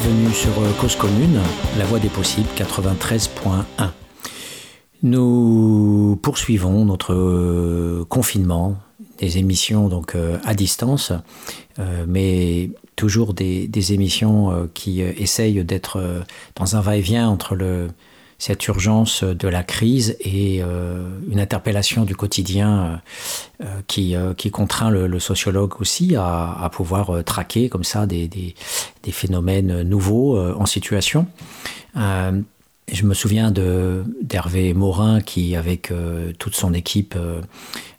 bienvenue sur euh, Cause Commune, la voie des possibles 93.1. Nous poursuivons notre euh, confinement, des émissions donc euh, à distance, mais toujours des, émissions qui essayent d'être dans un va-et-vient entre le, cette urgence de la crise et euh, une interpellation du quotidien euh, qui, euh, qui contraint le, sociologue aussi à, pouvoir traquer comme ça des, des, des phénomènes nouveaux en situation. je me souviens d'Hervé Morin qui, avec toute son équipe,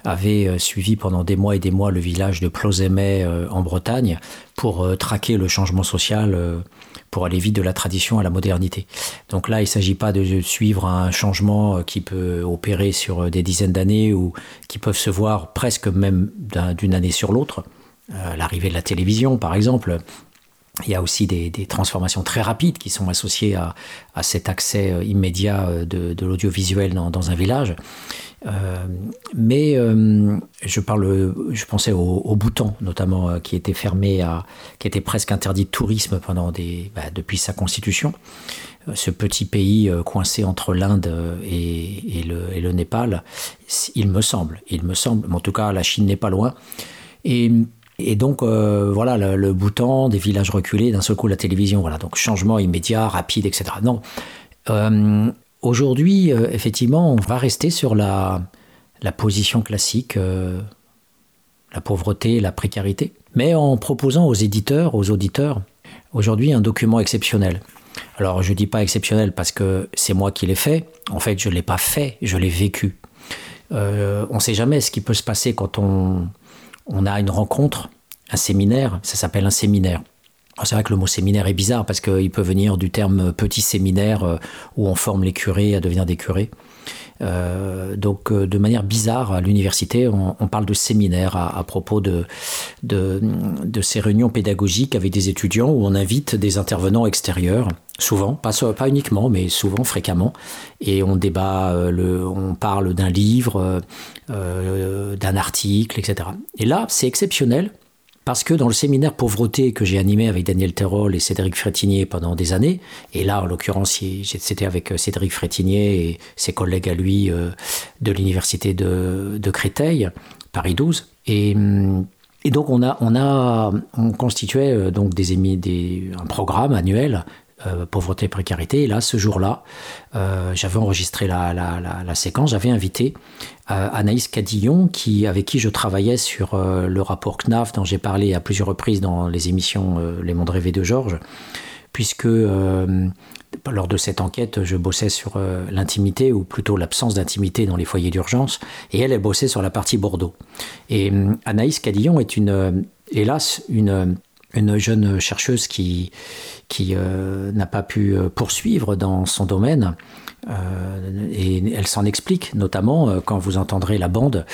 avait suivi pendant des mois et des mois le village de Plosémet en Bretagne pour traquer le changement social pour aller vite de la tradition à la modernité. Donc là, il ne s'agit pas de suivre un changement euh, qui peut opérer sur euh, des dizaines d'années ou qui peuvent se voir presque même d'une année sur l'autre. Euh, l'arrivée de la télévision, par exemple, il y a aussi des, transformations très rapides qui sont associées à, cet accès immédiat de, l'audiovisuel dans, un village. Euh, mais euh, je parle, pensais au, au Bhoutan notamment, euh, qui était fermé, qui était presque interdit de tourisme pendant bah, depuis sa constitution. Ce petit pays coincé entre l'Inde et, le, Népal, il me semble, il me semble, en tout cas la Chine n'est pas loin. Et, et donc voilà, le, le, Bhoutan, des villages reculés, d'un seul coup la télévision, voilà, donc changement immédiat, rapide, etc. Non. Aujourd'hui, euh, effectivement, on va rester sur la, position classique, euh, la pauvreté, la précarité, mais en proposant aux éditeurs, aux auditeurs, aujourd'hui un document exceptionnel. Alors je ne dis pas exceptionnel parce que c'est moi qui l'ai fait, en fait je ne l'ai pas fait, je l'ai vécu. Euh, on ne sait jamais ce qui peut se passer quand on a une rencontre, un séminaire, ça s'appelle un séminaire. Ah, c'est vrai que le mot séminaire est bizarre parce qu'il peut venir du terme petit séminaire euh, où on forme les curés à devenir des curés. Euh, donc euh, de manière bizarre, à l'université, on, parle de séminaire à, propos de, ces réunions pédagogiques avec des étudiants où on invite des intervenants extérieurs, souvent, pas, uniquement, mais souvent, fréquemment, et on débat, on parle d'un livre, d'un article, etc. Et là, c'est exceptionnel parce que dans le séminaire pauvreté que j'ai animé avec Daniel Terrol et Cédric Frétinier pendant des années, et là en l'occurrence c'était avec euh, Cédric Frétinier et ses collègues à lui euh, de l'université de, Créteil, Paris 12, et, hum, et donc on a on euh, donc des, des un programme annuel euh, pauvreté précarité. Et là, ce jour-là, euh, j'avais enregistré la, séquence, j'avais invité euh, Anaïs Cadillon, qui, avec qui je travaillais sur le rapport CNAF, dont j'ai parlé à plusieurs reprises dans les émissions Les Mondes rêvés de Georges, puisque lors de cette enquête, je bossais sur l'intimité, ou plutôt l'absence d'intimité dans les foyers d'urgence, et elle, elle bossait sur la partie Bordeaux. Et Anaïs Cadillon est une, hélas, une une jeune chercheuse qui, qui euh, n'a pas pu euh, poursuivre dans son domaine. Euh, et elle s'en explique, notamment quand vous entendrez la bande.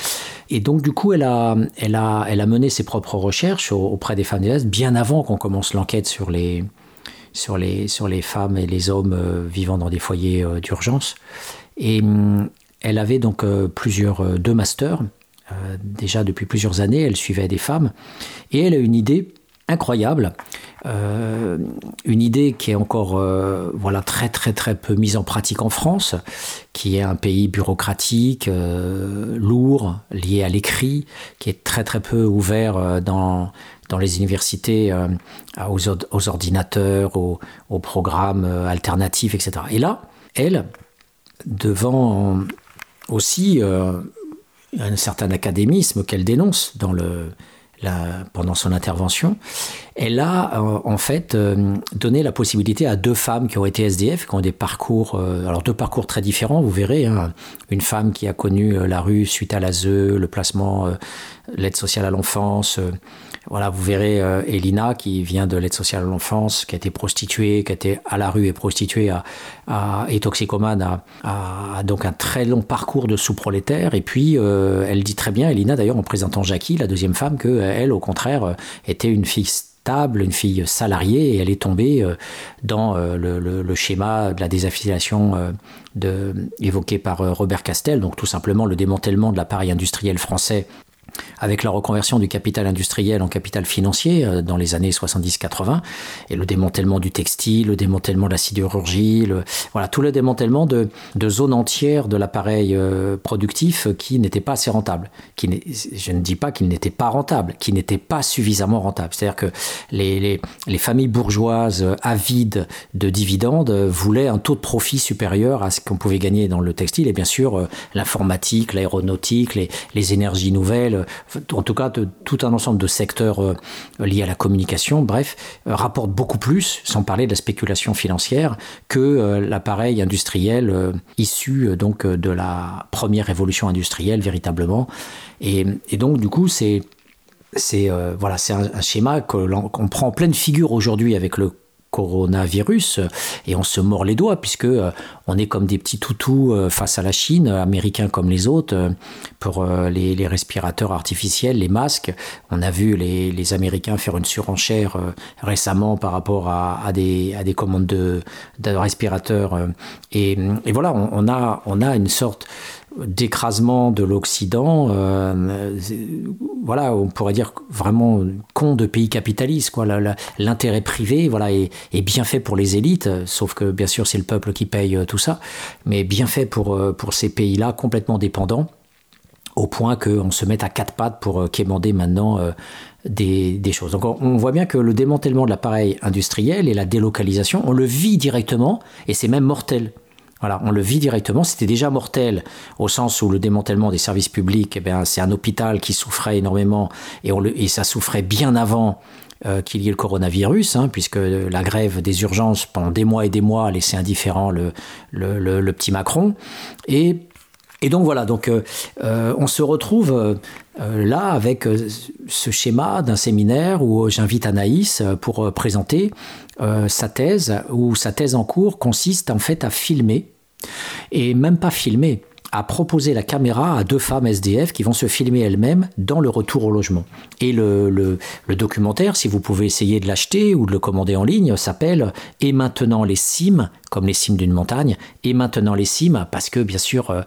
Et donc, du coup, elle a, elle a, elle a mené ses propres recherches auprès des femmes des bien avant qu'on commence l'enquête sur les, sur, les, sur les femmes et les hommes vivant dans des foyers d'urgence. Et hum, elle avait donc plusieurs, deux masters. déjà depuis plusieurs années, elle suivait des femmes. Et elle a une idée incroyable. Euh, une idée qui est encore euh, voilà très très très peu mise en pratique en France, qui est un pays bureaucratique, euh, lourd, lié à l'écrit, qui est très très peu ouvert dans, dans les universités aux, ordinateurs, aux, aux programmes alternatifs, etc. Et là, elle, devant aussi un certain académisme qu'elle dénonce dans le pendant son intervention, elle a euh, en fait euh, donné la possibilité à deux femmes qui ont été SDF, qui ont des parcours, euh, alors deux parcours très différents, vous verrez, hein. une femme qui a connu la rue suite à l'ASE, le placement, l'aide sociale à l'enfance, voilà, vous verrez euh, Elina qui vient de l'aide sociale à l'enfance, qui a été prostituée, qui a été à la rue et prostituée à, et toxicomane, a, donc un très long parcours de sous-prolétaire. Et puis, euh, elle dit très bien, Elina d'ailleurs, en présentant Jackie, la deuxième femme, que elle, au contraire, euh, était une fille stable, une fille salariée, et elle est tombée dans le, schéma de la désaffiliation de, évoqué par Robert Castel, donc tout simplement le démantèlement de l'appareil industriel français avec la reconversion du capital industriel en capital financier euh, dans les années 70-80, et le démantèlement du textile, le démantèlement de la sidérurgie, voilà, tout le démantèlement de, zones entières de l'appareil euh, productif qui n'était pas assez rentable. Je ne dis pas qu'il n'était pas rentable, qui n'était pas suffisamment rentable. C'est-à-dire que les, les, les, familles bourgeoises avides de dividendes voulaient un taux de profit supérieur à ce qu'on pouvait gagner dans le textile, et bien sûr euh, l'informatique, l'aéronautique, les énergies nouvelles, en tout cas de, tout un ensemble de secteurs euh, liés à la communication, bref, euh, rapportent beaucoup plus, sans parler de la spéculation financière, que euh, l'appareil industriel issu donc de la première révolution industrielle véritablement. Et, donc du coup, c'est voilà, c'est un, schéma qu'on prend en pleine figure aujourd'hui avec le coronavirus et on se mord les doigts puisque euh, on est comme des petits toutous euh, face à la Chine, américains comme les autres, euh, pour les, respirateurs artificiels, les masques. On a vu les, Américains faire une surenchère récemment par rapport à, des, commandes de, respirateurs. Et, voilà, on, a, on a une sorte d'écrasement de l'Occident, euh, voilà, on pourrait dire vraiment con de pays capitalistes. Quoi. L'intérêt privé, voilà, est, bien fait pour les élites, sauf que bien sûr c'est le peuple qui paye euh, tout ça, mais bien fait pour, euh, pour ces pays-là complètement dépendants, au point qu'on se mette à quatre pattes pour quémander maintenant des, des, choses. Donc on, voit bien que le démantèlement de l'appareil industriel et la délocalisation, on le vit directement et c'est même mortel. Voilà, on le vit directement. C'était déjà mortel au sens où le démantèlement des services publics, eh c'est un hôpital qui souffrait énormément et, ça souffrait bien avant euh, qu'il y ait le coronavirus, hein, puisque la grève des urgences pendant des mois et des mois a laissé indifférent le, petit Macron. Et et donc voilà, donc euh, euh, on se retrouve là avec ce schéma d'un séminaire où j'invite Anaïs pour présenter sa thèse, où sa thèse en cours consiste en fait à filmer et même pas filmer, à proposer la caméra à deux femmes SDF qui vont se filmer elles-mêmes dans le retour au logement. Et le, documentaire, si vous pouvez essayer de l'acheter ou de le commander en ligne, s'appelle Et maintenant les cimes, comme les cimes d'une montagne, et maintenant les cimes, parce que bien sûr, euh,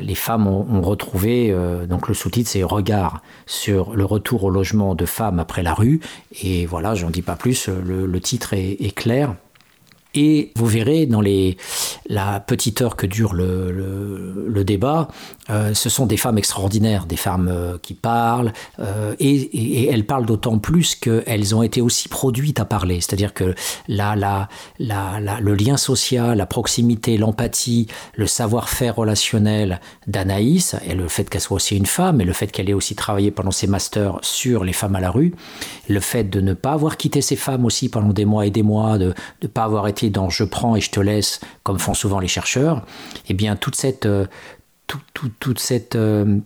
les femmes ont, retrouvé, euh, donc le sous-titre c'est Regard sur le retour au logement de femmes après la rue, et voilà, j'en dis pas plus, le, titre est clair. Et vous verrez dans les, la petite heure que dure le, débat, euh, ce sont des femmes extraordinaires, des femmes euh, qui parlent, euh, et, elles parlent d'autant plus qu'elles ont été aussi produites à parler. C'est-à-dire que la, le lien social, la proximité, l'empathie, le savoir-faire relationnel d'Anaïs, et le fait qu'elle soit aussi une femme, et le fait qu'elle ait aussi travaillé pendant ses masters sur les femmes à la rue, le fait de ne pas avoir quitté ces femmes aussi pendant des mois et des mois, de ne pas avoir été dans je prends et je te laisse, comme font souvent les chercheurs, eh bien toute cette, euh, toute cette euh,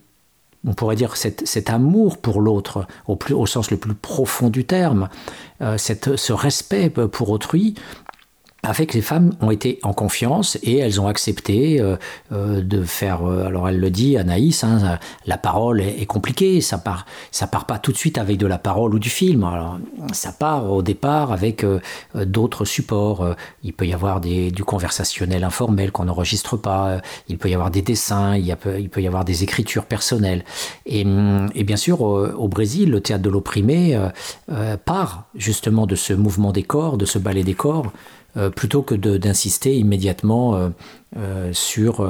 on pourrait dire cet, cet amour pour l'autre au, au sens le plus profond du terme, euh, cette, ce respect pour autrui, a fait que les femmes ont été en confiance et elles ont accepté euh, euh, de faire. Euh, alors elle le dit, Anaïs, hein, la parole est, compliquée, ça part, ça part pas tout de suite avec de la parole ou du film. Alors ça part au départ avec d'autres supports. Il peut y avoir du conversationnel informel qu'on n'enregistre pas. Il peut y avoir des dessins. Il, peut y avoir des écritures personnelles. Et, et bien sûr, au, Brésil, le théâtre de l'opprimé part justement de ce mouvement des corps, de ce ballet des corps. Euh, plutôt que d'insister immédiatement euh, euh, sur,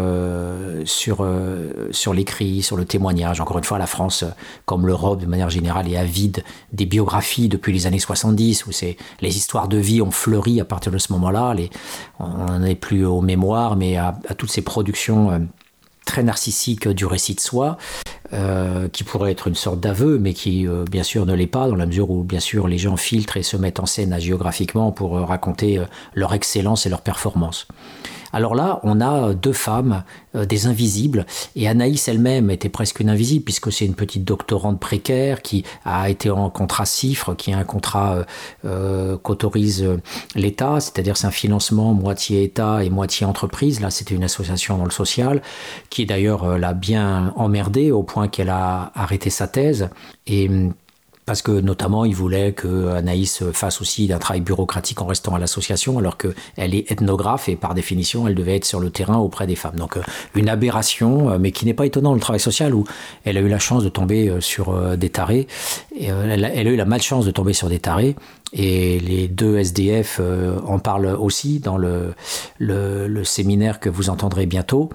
sur, l'écrit, sur le témoignage. Encore une fois, la France, comme l'Europe de manière générale, est avide des biographies depuis les années 70, où les histoires de vie ont fleuri à partir de ce moment-là. On n'en est plus aux mémoires, mais à, à toutes ces productions très narcissique du récit de soi, euh, qui pourrait être une sorte d'aveu, mais qui euh, bien sûr ne l'est pas, dans la mesure où bien sûr les gens filtrent et se mettent en scène géographiquement pour euh, raconter leur excellence et leur performance. Alors là, on a deux femmes, euh, des invisibles, et Anaïs elle-même était presque une invisible, puisque c'est une petite doctorante précaire qui a été en contrat CIFRE, qui est un contrat euh, euh qu'autorise euh, l'État, c'est-à-dire c'est un financement moitié État et moitié entreprise. Là, c'était une association dans le social, qui d'ailleurs l'a bien emmerdée au point qu'elle a arrêté sa thèse. Et parce que notamment il voulait que Anaïs fasse aussi d'un travail bureaucratique en restant à l'association, alors qu'elle est ethnographe et par définition elle devait être sur le terrain auprès des femmes. Donc une aberration, mais qui n'est pas étonnant le travail social où elle a eu la chance de tomber sur des tarés, et elle, a, eu la malchance de tomber sur des tarés. Et les deux SDF en parlent aussi dans le, séminaire que vous entendrez bientôt.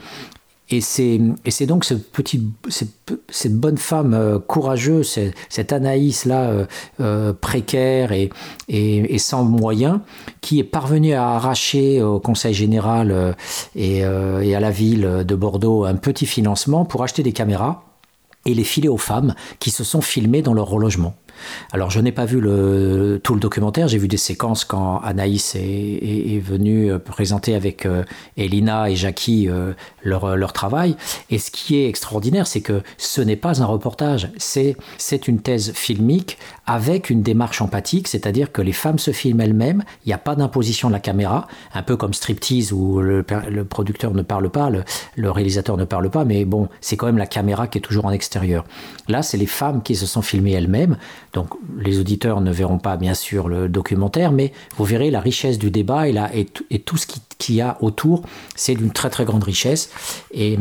Et c'est, donc cette, bonne femme euh, courageuse, cette Anaïs-là, euh, euh, précaire et, sans moyens, qui est parvenue à arracher au Conseil général et, et à la ville de Bordeaux un petit financement pour acheter des caméras et les filer aux femmes qui se sont filmées dans leur relogement. Alors je n'ai pas vu le, tout le documentaire, j'ai vu des séquences quand Anaïs est, venue euh, présenter avec euh, Elina et Jackie euh, leur, leur, travail. Et ce qui est extraordinaire, c'est que ce n'est pas un reportage, c'est une thèse filmique avec une démarche empathique, c'est-à-dire que les femmes se filment elles-mêmes, il n'y a pas d'imposition de la caméra, un peu comme striptease où le, producteur ne parle pas, le, réalisateur ne parle pas, mais bon, c'est quand même la caméra qui est toujours en extérieur. Là, c'est les femmes qui se sont filmées elles-mêmes, donc les auditeurs ne verront pas bien sûr le documentaire, mais vous verrez la richesse du débat et, et, tout ce qu'il y a autour, c'est d'une très très grande richesse. Et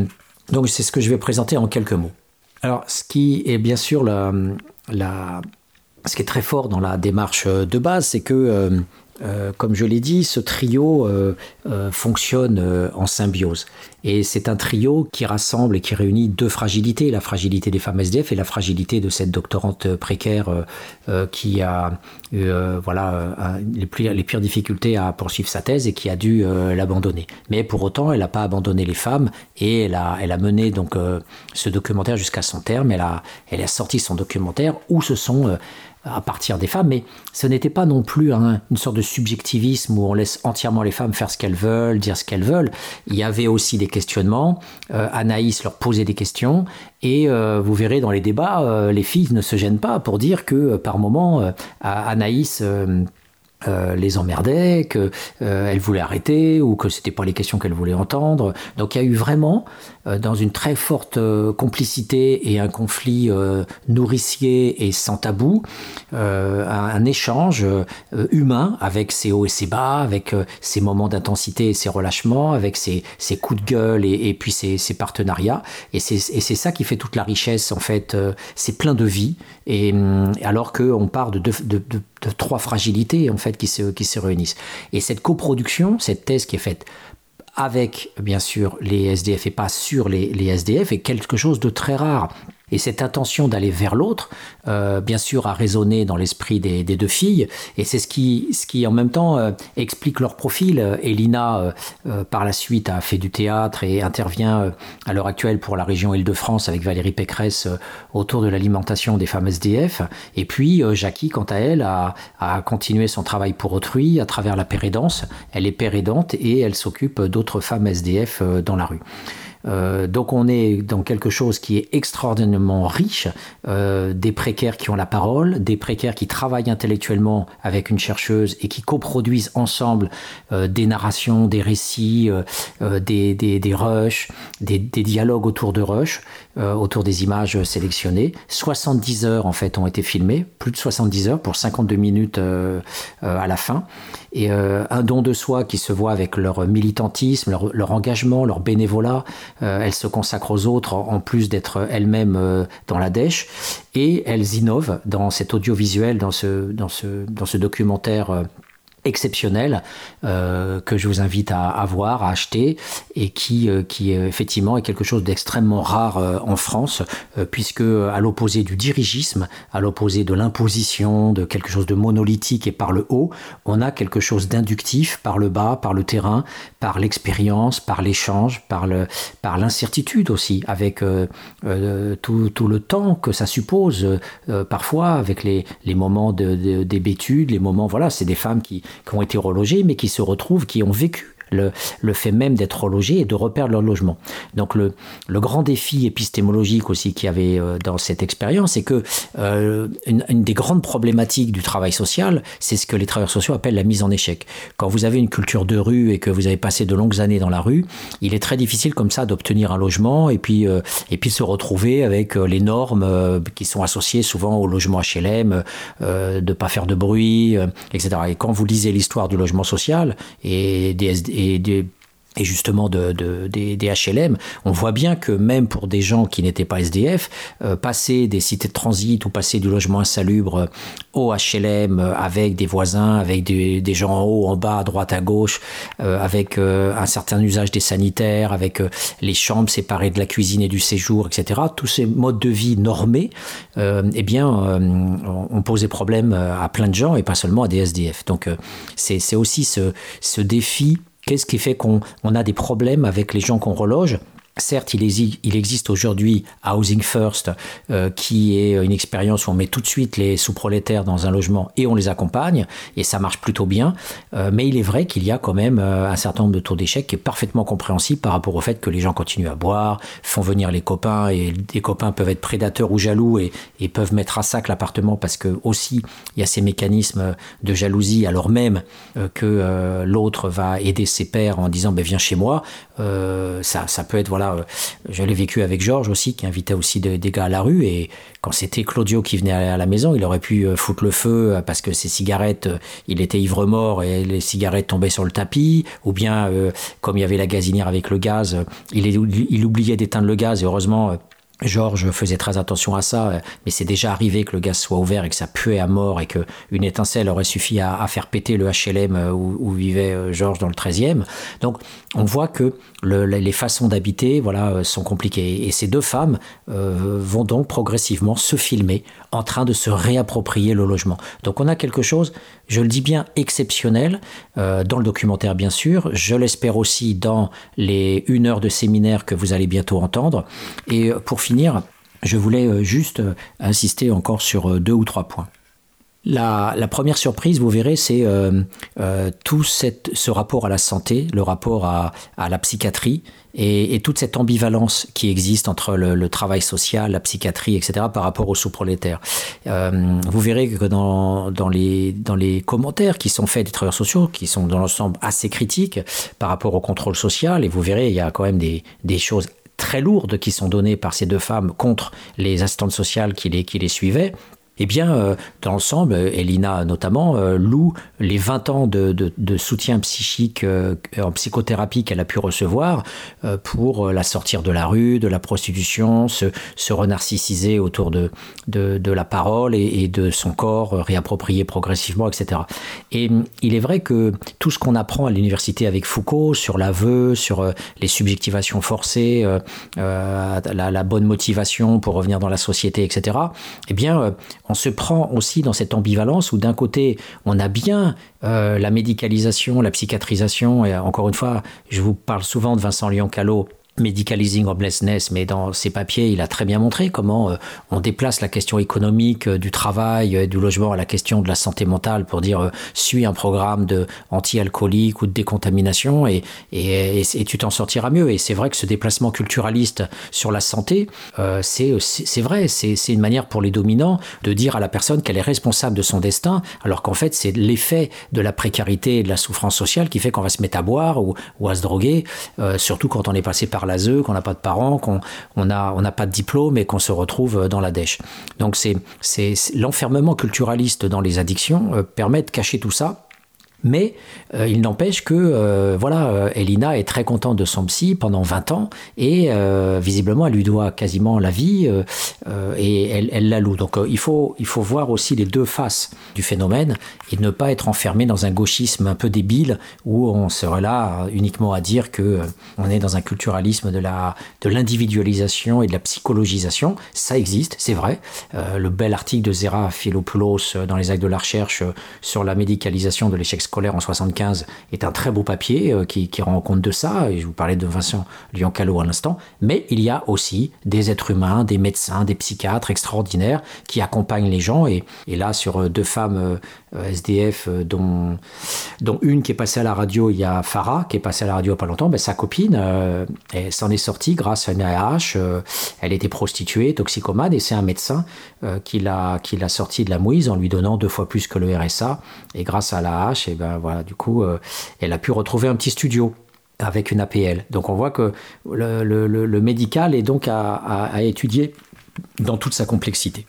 donc c'est ce que je vais présenter en quelques mots. Alors ce qui est bien sûr la, la ce qui est très fort dans la démarche de base, c'est que, euh, euh, comme je l'ai dit, ce trio euh, fonctionne en symbiose. Et c'est un trio qui rassemble et qui réunit deux fragilités, la fragilité des femmes SDF et la fragilité de cette doctorante précaire qui a eu voilà, les, pires difficultés à poursuivre sa thèse et qui a dû l'abandonner. Mais pour autant, elle n'a pas abandonné les femmes et elle a, elle a mené donc, ce documentaire jusqu'à son terme. Elle a, elle a sorti son documentaire où ce sont à partir des femmes, mais ce n'était pas non plus une sorte de subjectivisme où on laisse entièrement les femmes faire ce qu'elles veulent, dire ce qu'elles veulent. Il y avait aussi des questionnements. Euh, Anaïs leur posait des questions et euh, vous verrez dans les débats, euh, les filles ne se gênent pas pour dire que par moment, Anaïs euh, les emmerdait, qu'elle euh, voulait arrêter ou que c'était pas les questions qu'elle voulait entendre. Donc il y a eu vraiment, euh, dans une très forte complicité et un conflit nourricier et sans tabou, un, échange humain avec ses hauts et ses bas, avec ses moments d'intensité et ses relâchements, avec ses, coups de gueule et, puis ses, partenariats. Et c'est ça qui fait toute la richesse en fait. c'est plein de vie. Et hum, alors qu'on part de, de trois fragilités en fait qui se, qui se réunissent. Et cette coproduction, cette thèse qui est faite avec bien sûr les SDF et pas sur les, les SDF est quelque chose de très rare. Et cette intention d'aller vers l'autre, euh, bien sûr, a résonné dans l'esprit des, deux filles, et c'est ce qui, ce qui en même temps euh, explique leur profil. Elina, euh, par la suite, a fait du théâtre et intervient à l'heure actuelle pour la région Île-de-France avec Valérie Pécresse autour de l'alimentation des femmes SDF. Et puis, Jackie, quant à elle, a, a, continué son travail pour autrui à travers la pérédance. Elle est pérédante et elle s'occupe d'autres femmes SDF dans la rue. Euh, donc on est dans quelque chose qui est extraordinairement riche, euh, des précaires qui ont la parole, des précaires qui travaillent intellectuellement avec une chercheuse et qui coproduisent ensemble euh, des narrations, des récits, des, des, rushs, des, des, dialogues autour de rush, autour des images sélectionnées. 70 heures en fait ont été filmées, plus de 70 heures pour 52 minutes à la fin et euh, un don de soi qui se voit avec leur militantisme, leur, engagement, leur bénévolat. Euh, elles se consacrent aux autres en plus d'être elles-mêmes euh, dans la dèche et elles innovent dans cet audiovisuel, dans ce documentaire exceptionnel euh, que je vous invite à, voir, à acheter et qui, euh, qui effectivement est quelque chose d'extrêmement rare euh, en France puisque à l'opposé du dirigisme, à l'opposé de l'imposition, de quelque chose de monolithique et par le haut, on a quelque chose d'inductif par le bas, par le terrain, par l'expérience, par l'échange, par par l'incertitude aussi, avec tout, tout, le temps que ça suppose parfois, avec les, les moments de, de, des les moments, voilà, c'est des femmes qui, qui ont été relogés, mais qui se retrouvent, qui ont vécu le, fait même d'être relogés et de reperdre leur logement. Donc le, le grand défi épistémologique aussi qu'il y avait euh, dans cette expérience, c'est que euh, une, des grandes problématiques du travail social, c'est ce que les travailleurs sociaux appellent la mise en échec. Quand vous avez une culture de rue et que vous avez passé de longues années dans la rue, il est très difficile comme ça d'obtenir un logement et puis, euh, et puis se retrouver avec les normes qui sont associées souvent au logement HLM, de ne pas faire de bruit, etc. Et quand vous lisez l'histoire du logement social et des, et justement de, de, des, HLM, on voit bien que même pour des gens qui n'étaient pas SDF, euh, passer des cités de transit ou passer du logement insalubre au HLM avec des voisins, avec des, gens en haut, en bas, à droite, à gauche, euh, avec euh, un certain usage des sanitaires, avec euh, les chambres séparées de la cuisine et du séjour, etc. Tous ces modes de vie normés, euh, eh bien, ont posé problème à plein de gens et pas seulement à des SDF. Donc c'est aussi ce défi Qu'est-ce qui fait qu'on a des problèmes avec les gens qu'on reloge? Certes, il, existe aujourd'hui Housing First, euh, qui est une expérience où on met tout de suite les sous-prolétaires dans un logement et on les accompagne, et ça marche plutôt bien. Euh, mais il est vrai qu'il y a quand même euh, un certain nombre de taux d'échec qui est parfaitement compréhensible par rapport au fait que les gens continuent à boire, font venir les copains, et les copains peuvent être prédateurs ou jaloux et, peuvent mettre à sac l'appartement parce que aussi il y a ces mécanismes de jalousie alors même que l'autre va aider ses pères en disant ben, viens chez moi. Ça, ça peut être voilà euh, je l'ai vécu avec Georges aussi, qui invitait aussi des, gars à la rue. Et quand c'était Claudio qui venait à la maison, il aurait pu euh, foutre le feu parce que ses cigarettes, il était ivre-mort et les cigarettes tombaient sur le tapis. Ou bien, euh, comme il y avait la gazinière avec le gaz, il, il oubliait d'éteindre le gaz. Et heureusement, Georges faisait très attention à ça, mais c'est déjà arrivé que le gaz soit ouvert et que ça puait à mort et qu'une étincelle aurait suffi à, faire péter le HLM où, où vivait Georges dans le 13e. Donc on voit que le, les façons d'habiter voilà, sont compliquées. Et ces deux femmes euh, vont donc progressivement se filmer en train de se réapproprier le logement. Donc on a quelque chose, je le dis bien, exceptionnel euh, dans le documentaire bien sûr, je l'espère aussi dans les une heure de séminaire que vous allez bientôt entendre. Et pour finir, je voulais euh, juste euh, insister encore sur euh, deux ou trois points. La, première surprise, vous verrez, c'est tout ce rapport à la santé, le rapport à, la psychiatrie et, toute cette ambivalence qui existe entre le, travail social, la psychiatrie, etc., par rapport aux sous-prolétaires. Vous verrez que dans, dans, les, dans les commentaires qui sont faits des travailleurs sociaux, qui sont dans l'ensemble assez critiques par rapport au contrôle social, et vous verrez, il y a quand même des, des choses très lourdes qui sont données par ces deux femmes contre les assistantes sociales qui les, qui les suivaient, eh bien, euh, dans l'ensemble, Elina notamment euh, loue les 20 ans de, soutien psychique euh, en psychothérapie qu'elle a pu recevoir euh, pour la sortir de la rue, de la prostitution, se, se autour de, la parole et, de son corps réapproprié progressivement, etc. Et il est vrai que tout ce qu'on apprend à l'université avec Foucault sur l'aveu, sur euh, les subjectivations forcées, euh, la, la bonne motivation pour revenir dans la société, etc., eh bien, on se prend aussi dans cette ambivalence où d'un côté on a bien euh, la médicalisation, la psychiatrisation, et encore une fois, je vous parle souvent de Vincent Lyon-Callot Medicalizing Homelessness, mais dans ses papiers, il a très bien montré comment euh, on déplace la question économique euh, du travail, euh, du logement à la question de la santé mentale pour dire suis un programme de anti-alcoolique ou de décontamination et, et, et, et tu t'en sortiras mieux. Et c'est vrai que ce déplacement culturaliste sur la santé, c'est vrai, c'est une manière pour les dominants de dire à la personne qu'elle est responsable de son destin, alors qu'en fait c'est l'effet de la précarité et de la souffrance sociale qui fait qu'on va se mettre à boire ou, ou à se droguer, surtout quand on est passé par l'ASE, qu'on n'a pas de parents, qu'on on on n'a pas de diplôme et qu'on se retrouve dans la dèche. Donc c'est l'enfermement culturaliste dans les addictions euh, permet de cacher tout ça mais euh, il n'empêche que euh, voilà, euh, Elina est très contente de son psy pendant 20 ans et visiblement elle lui doit quasiment la vie et elle, elle la loue. Donc il, faut, il faut voir aussi les deux faces du phénomène et ne pas être enfermé dans un gauchisme un peu débile où on serait là uniquement à dire que on est dans un culturalisme de la de l'individualisation et de la psychologisation. Ça existe, c'est vrai. le bel article de Zera Philopoulos dans les actes de la recherche sur la médicalisation de l'échec scolaire en 75 est un très beau papier euh, qui, rend compte de ça, et je vous parlais de Vincent Lyon-Callot à l'instant, mais il y a aussi des êtres humains, des médecins, des psychiatres extraordinaires qui accompagnent les gens, et, et là sur euh, deux femmes euh, SDF dont dont une qui est passée à la radio, il y a Farah qui est passée à la radio pas longtemps, ben, sa copine, elle s'en est sortie grâce à une AH, elle était prostituée, toxicomane, et c'est un médecin qui l'a sorti de la mouise en lui donnant deux fois plus que le RSA, et grâce à la et ben voilà, du coup, elle a pu retrouver un petit studio avec une APL. Donc on voit que le, médical est donc à, étudier dans toute sa complexité.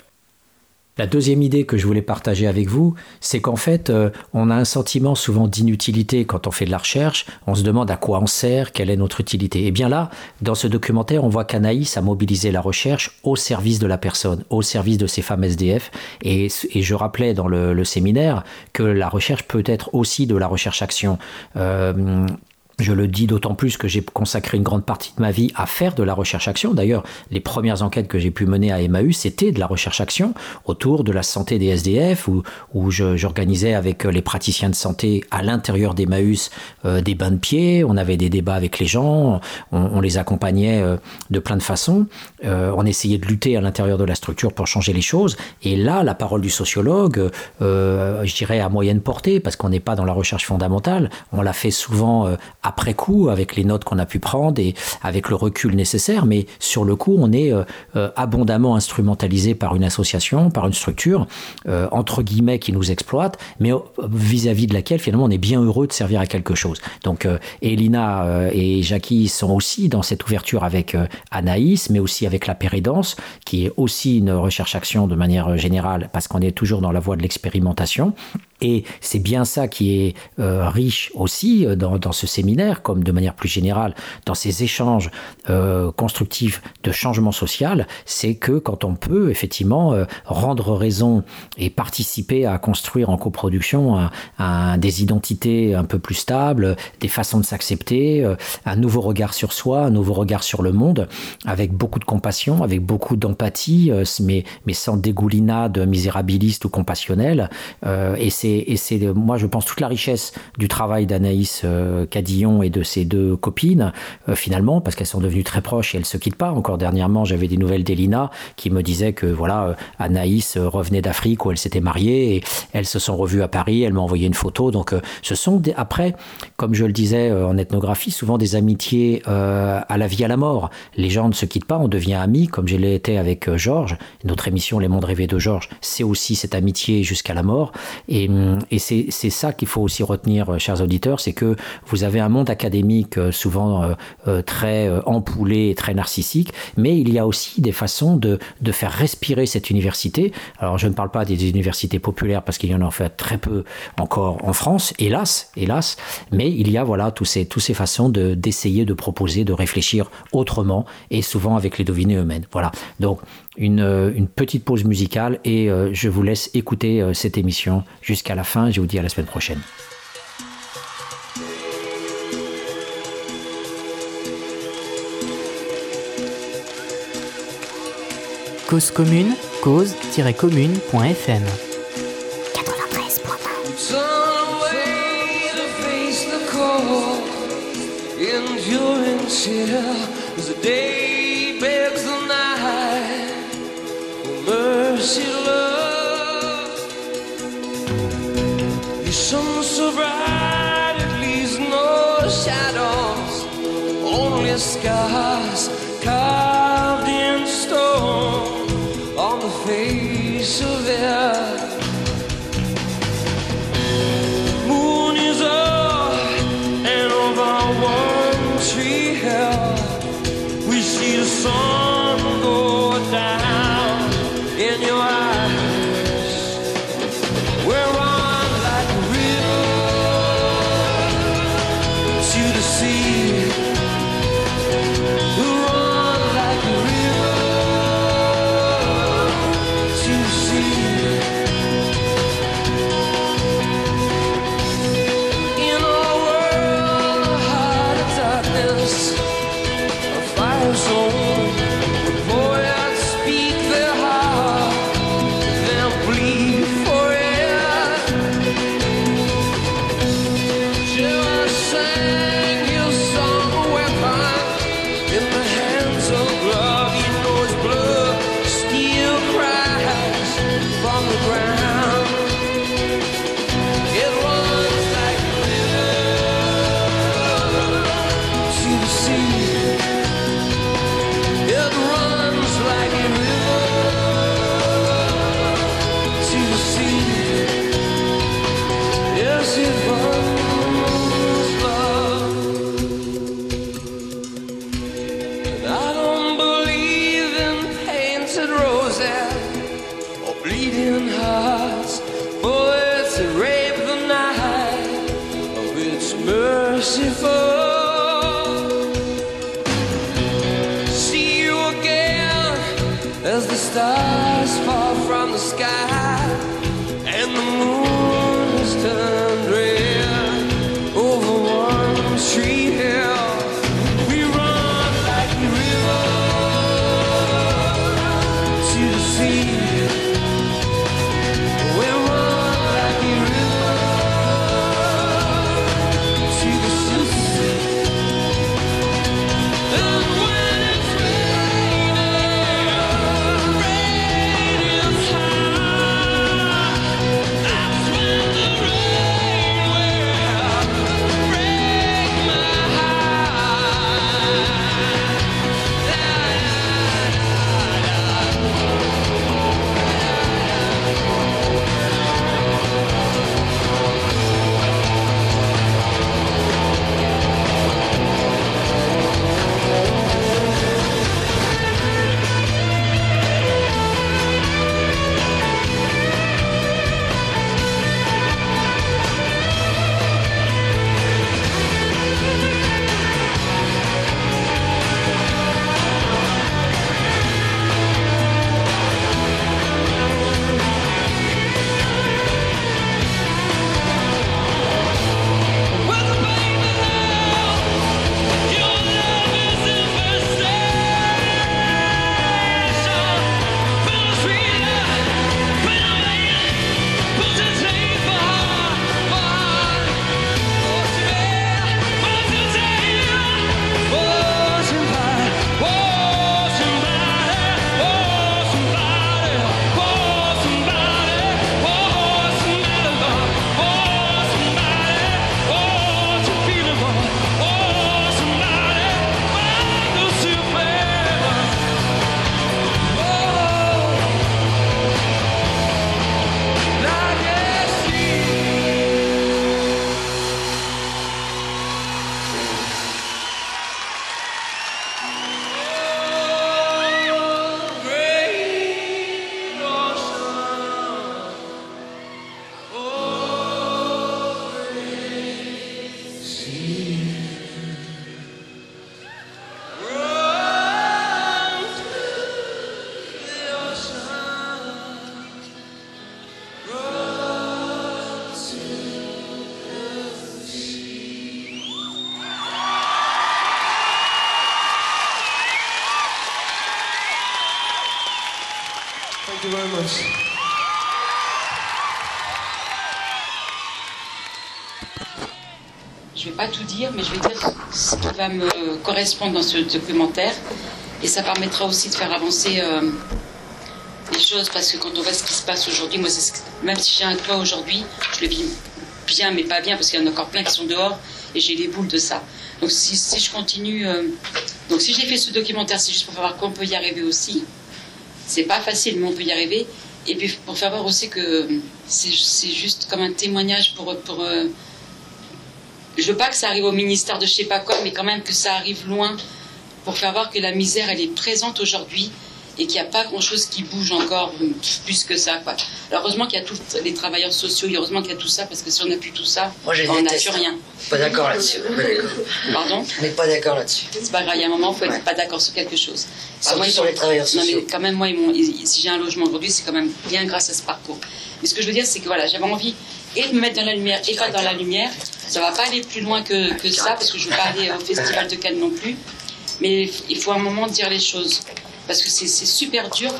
La deuxième idée que je voulais partager avec vous, c'est qu'en fait, euh, on a un sentiment souvent d'inutilité quand on fait de la recherche. On se demande à quoi on sert, quelle est notre utilité. Et bien là, dans ce documentaire, on voit qu'Anaïs a mobilisé la recherche au service de la personne, au service de ces femmes SDF. Et, je rappelais dans le, séminaire que la recherche peut être aussi de la recherche-action. Euh, je le dis d'autant plus que j'ai consacré une grande partie de ma vie à faire de la recherche-action. D'ailleurs, les premières enquêtes que j'ai pu mener à Emmaüs, c'était de la recherche-action autour de la santé des SDF, où, j'organisais avec les praticiens de santé à l'intérieur d'Emmaüs euh, des bains de pied, on avait des débats avec les gens, on, les accompagnait euh, de plein de façons, euh, on essayait de lutter à l'intérieur de la structure pour changer les choses. Et là, la parole du sociologue, je dirais à moyenne portée, parce qu'on n'est pas dans la recherche fondamentale, on l'a fait souvent après coup, avec les notes qu'on a pu prendre et avec le recul nécessaire, mais sur le coup, on est euh, euh, abondamment instrumentalisé par une association, par une structure, euh, entre guillemets, qui nous exploite, mais vis-à-vis de laquelle, finalement, on est bien heureux de servir à quelque chose. Donc, Elina et Jackie sont aussi dans cette ouverture avec Anaïs, mais aussi avec la pérédance, qui est aussi une recherche-action de manière générale, parce qu'on est toujours dans la voie de l'expérimentation. Et c'est bien ça qui est riche aussi dans, dans ce séminaire comme de manière plus générale dans ces échanges euh, constructifs de changement social, c'est que quand on peut effectivement euh, rendre raison et participer à construire en coproduction des identités un peu plus stables, des façons de s'accepter, euh, un nouveau regard sur soi, un nouveau regard sur le monde, avec beaucoup de compassion, avec beaucoup d'empathie, mais, mais sans dégoulinade misérabiliste ou compassionnelle. et c'est, moi, je pense, toute la richesse du travail d'Anaïs Cadillon et de ses deux copines, euh, finalement, parce qu'elles sont devenues très proches et elles se quittent pas. Encore dernièrement, j'avais des nouvelles d'Elina qui me disait que voilà, euh, Anaïs euh, revenait d'Afrique où elle s'était mariée et elles se sont revues à Paris. Elle m'a envoyé une photo. Donc, ce sont après, comme je le disais en ethnographie, souvent des amitiés à la vie à la mort. Les gens ne se quittent pas, on devient amis, comme je l'ai été avec Georges. Notre émission Les Mondes rêvés de Georges, c'est aussi cette amitié jusqu'à la mort. Et, et c'est ça qu'il faut aussi retenir, chers auditeurs, c'est que vous avez un monde académique euh, souvent euh, euh, très empoulé et très narcissique, mais il y a aussi des façons de, de faire respirer cette université. Alors je ne parle pas des universités populaires parce qu'il y en a en fait très peu encore en France, hélas, hélas, mais il y a voilà tous ces, tous ces façons d'essayer de, proposer, de réfléchir autrement et souvent avec les devinés eux-mêmes. Voilà. Donc une, une, petite pause musicale et je vous laisse écouter cette émission jusqu'à la fin. Je vous dis à la semaine prochaine. Cause commune, cause-commune.fm. 93.1 mercy, love. Your sun so bright, it leaves no shadows, only scars carved pas tout dire, mais je vais dire ce qui va me correspondre dans ce documentaire. Et ça permettra aussi de faire avancer euh, les choses, parce que quand on voit ce qui se passe aujourd'hui, moi, ce même si j'ai un toit aujourd'hui, je le vis bien, mais pas bien, parce qu'il y en a encore plein qui sont dehors, et j'ai les boules de ça. Donc si, je continue... euh, donc si j'ai fait ce documentaire, c'est juste pour voir qu'on peut y arriver aussi. C'est pas facile, mais on peut y arriver. Et puis pour faire voir aussi que c'est c'est juste comme un témoignage pour... pour euh, je veux pas que ça arrive au ministère de je sais pas quoi, mais quand même que ça arrive loin pour faire voir que la misère, elle est présente aujourd'hui et qu'il n'y a pas grand-chose qui bouge encore plus que ça. Quoi. Alors, heureusement qu'il y a tous les travailleurs sociaux, heureusement qu'il y a tout ça, parce que si on n'a plus tout ça, Moi, on n'a plus rien. Pas d'accord là-dessus. Pardon On n'est pas d'accord là-dessus. C'est pas grave, il y a un moment, il faut être Ouais. pas d'accord sur quelque chose. Surtout ils sur les travailleurs Non, sociaux. mais quand même, moi, ils m'ont- ils- si j'ai un logement aujourd'hui, c'est quand même bien grâce à ce parcours. Mais ce que je veux dire, c'est que voilà, j'avais envie et de me mettre dans la lumière et pas dans la lumière. Ça va pas aller plus loin que, que ça, parce que je veux pas aller au festival de Cannes non plus. Mais il faut un moment dire les choses. Parce que c'est super dur.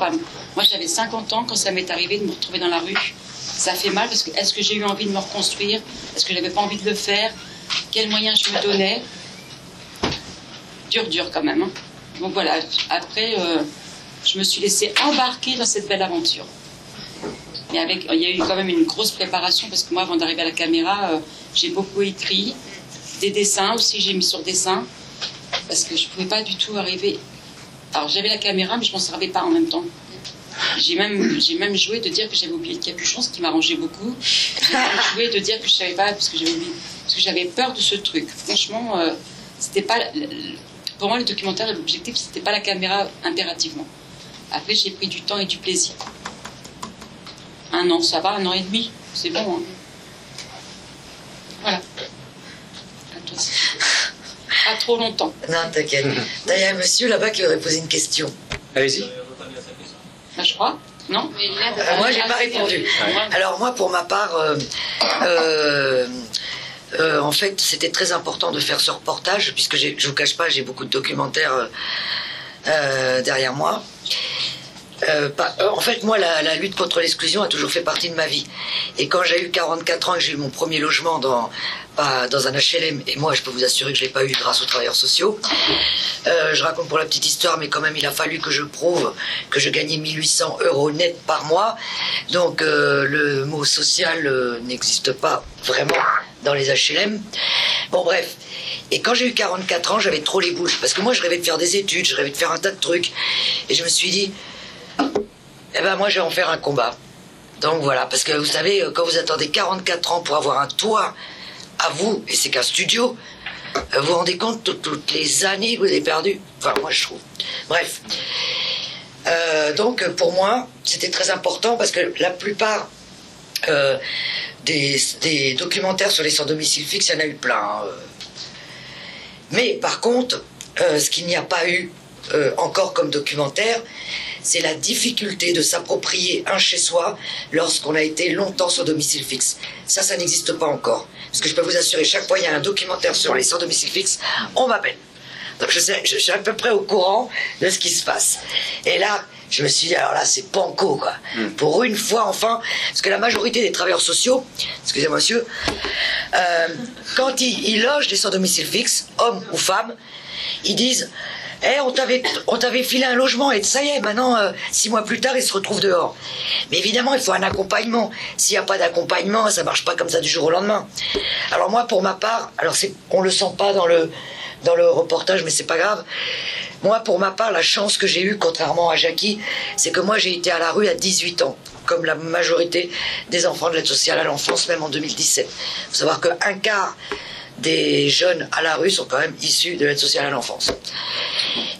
Moi, j'avais 50 ans quand ça m'est arrivé de me retrouver dans la rue. Ça fait mal parce que est-ce que j'ai eu envie de me reconstruire? Est-ce que j'avais pas envie de le faire? Quels moyens je me donnais? Dur, dur quand même. hein. Donc voilà, après, euh, je me suis laissée embarquer dans cette belle aventure. Mais avec, il y a eu quand même une grosse préparation parce que moi, avant d'arriver à la caméra, euh, j'ai beaucoup écrit, des dessins aussi, j'ai mis sur dessin parce que je pouvais pas du tout arriver. Alors j'avais la caméra, mais je m'en servais pas en même temps. J'ai même, j'ai même joué de dire que j'avais oublié le capuchon, ce qui m'arrangeait beaucoup. J'ai joué de dire que je savais pas parce que j'avais peur de ce truc. Franchement, euh, c'était pas, pour moi le documentaire, l'objectif, c'était pas la caméra impérativement. Après, j'ai pris du temps et du plaisir. Un an, ça va, un an et demi, c'est bon. hein. Voilà. aussi. Pas trop longtemps. Non, t'inquiète. D'ailleurs, il y a un monsieur là-bas qui aurait posé une question. Allez-y. Ben, je crois. Non? Euh, moi, j'ai pas répondu. Ouais. Alors moi, pour ma part, euh, euh, euh, en fait, c'était très important de faire ce reportage, puisque je vous cache pas, j'ai beaucoup de documentaires euh, derrière moi. Euh, euh, en fait, moi, la, la lutte contre l'exclusion a toujours fait partie de ma vie. Et quand j'ai eu 44 ans et que j'ai eu mon premier logement dans, pas dans un HLM, et moi, je peux vous assurer que je l'ai pas eu grâce aux travailleurs sociaux, euh, je raconte pour la petite histoire, mais quand même, il a fallu que je prouve que je gagnais 1800 euros net par mois. Donc, euh, le mot social euh, n'existe pas vraiment dans les HLM. Bon, bref. Et quand j'ai eu 44 ans, j'avais trop les bouches. Parce que moi, je rêvais de faire des études, je rêvais de faire un tas de trucs. Et je me suis dit, eh ben, moi, je vais en faire un combat. Donc voilà, parce que vous savez, euh, quand vous attendez 44 ans pour avoir un toit à vous, et c'est qu'un studio, euh, vous vous rendez compte de toutes les années que vous avez perdues Enfin, moi, je trouve. Bref. Euh, donc, pour moi, c'était très important parce que la plupart des, documentaires sur les sans domicile fixe, il y en a eu plein. hein. Mais par contre, ce qu'il n'y a pas eu encore comme documentaire, c'est la difficulté de s'approprier un chez-soi lorsqu'on a été longtemps sans domicile fixe. Ça, ça n'existe pas encore. Parce que je peux vous assurer, chaque fois il y a un documentaire sur les sans domicile fixe, on m'appelle. Donc je, sais, je suis à peu près au courant de ce qui se passe. Et là, je me suis dit, alors là, c'est panko, quoi. Pour une fois, enfin, parce que la majorité des travailleurs sociaux, excusez-moi, monsieur, euh, quand ils, ils logent des sans domicile fixe, hommes ou femmes, ils disent, eh, on t'avait, on t'avait filé un logement et ça y est, maintenant, euh, six mois plus tard, ils se retrouvent dehors. Mais évidemment, il faut un accompagnement. S'il n'y a pas d'accompagnement, ça marche pas comme ça du jour au lendemain. Alors moi, pour ma part, alors c'est, on le sent pas dans le, dans le reportage, mais c'est pas grave. Moi, pour ma part, la chance que j'ai eue, contrairement à Jackie, c'est que moi, j'ai été à la rue à 18 ans, comme la majorité des enfants de l'aide sociale à l'enfance, même en 2017. Il faut savoir qu'un quart des jeunes à la rue sont quand même issus de l'aide sociale à l'enfance.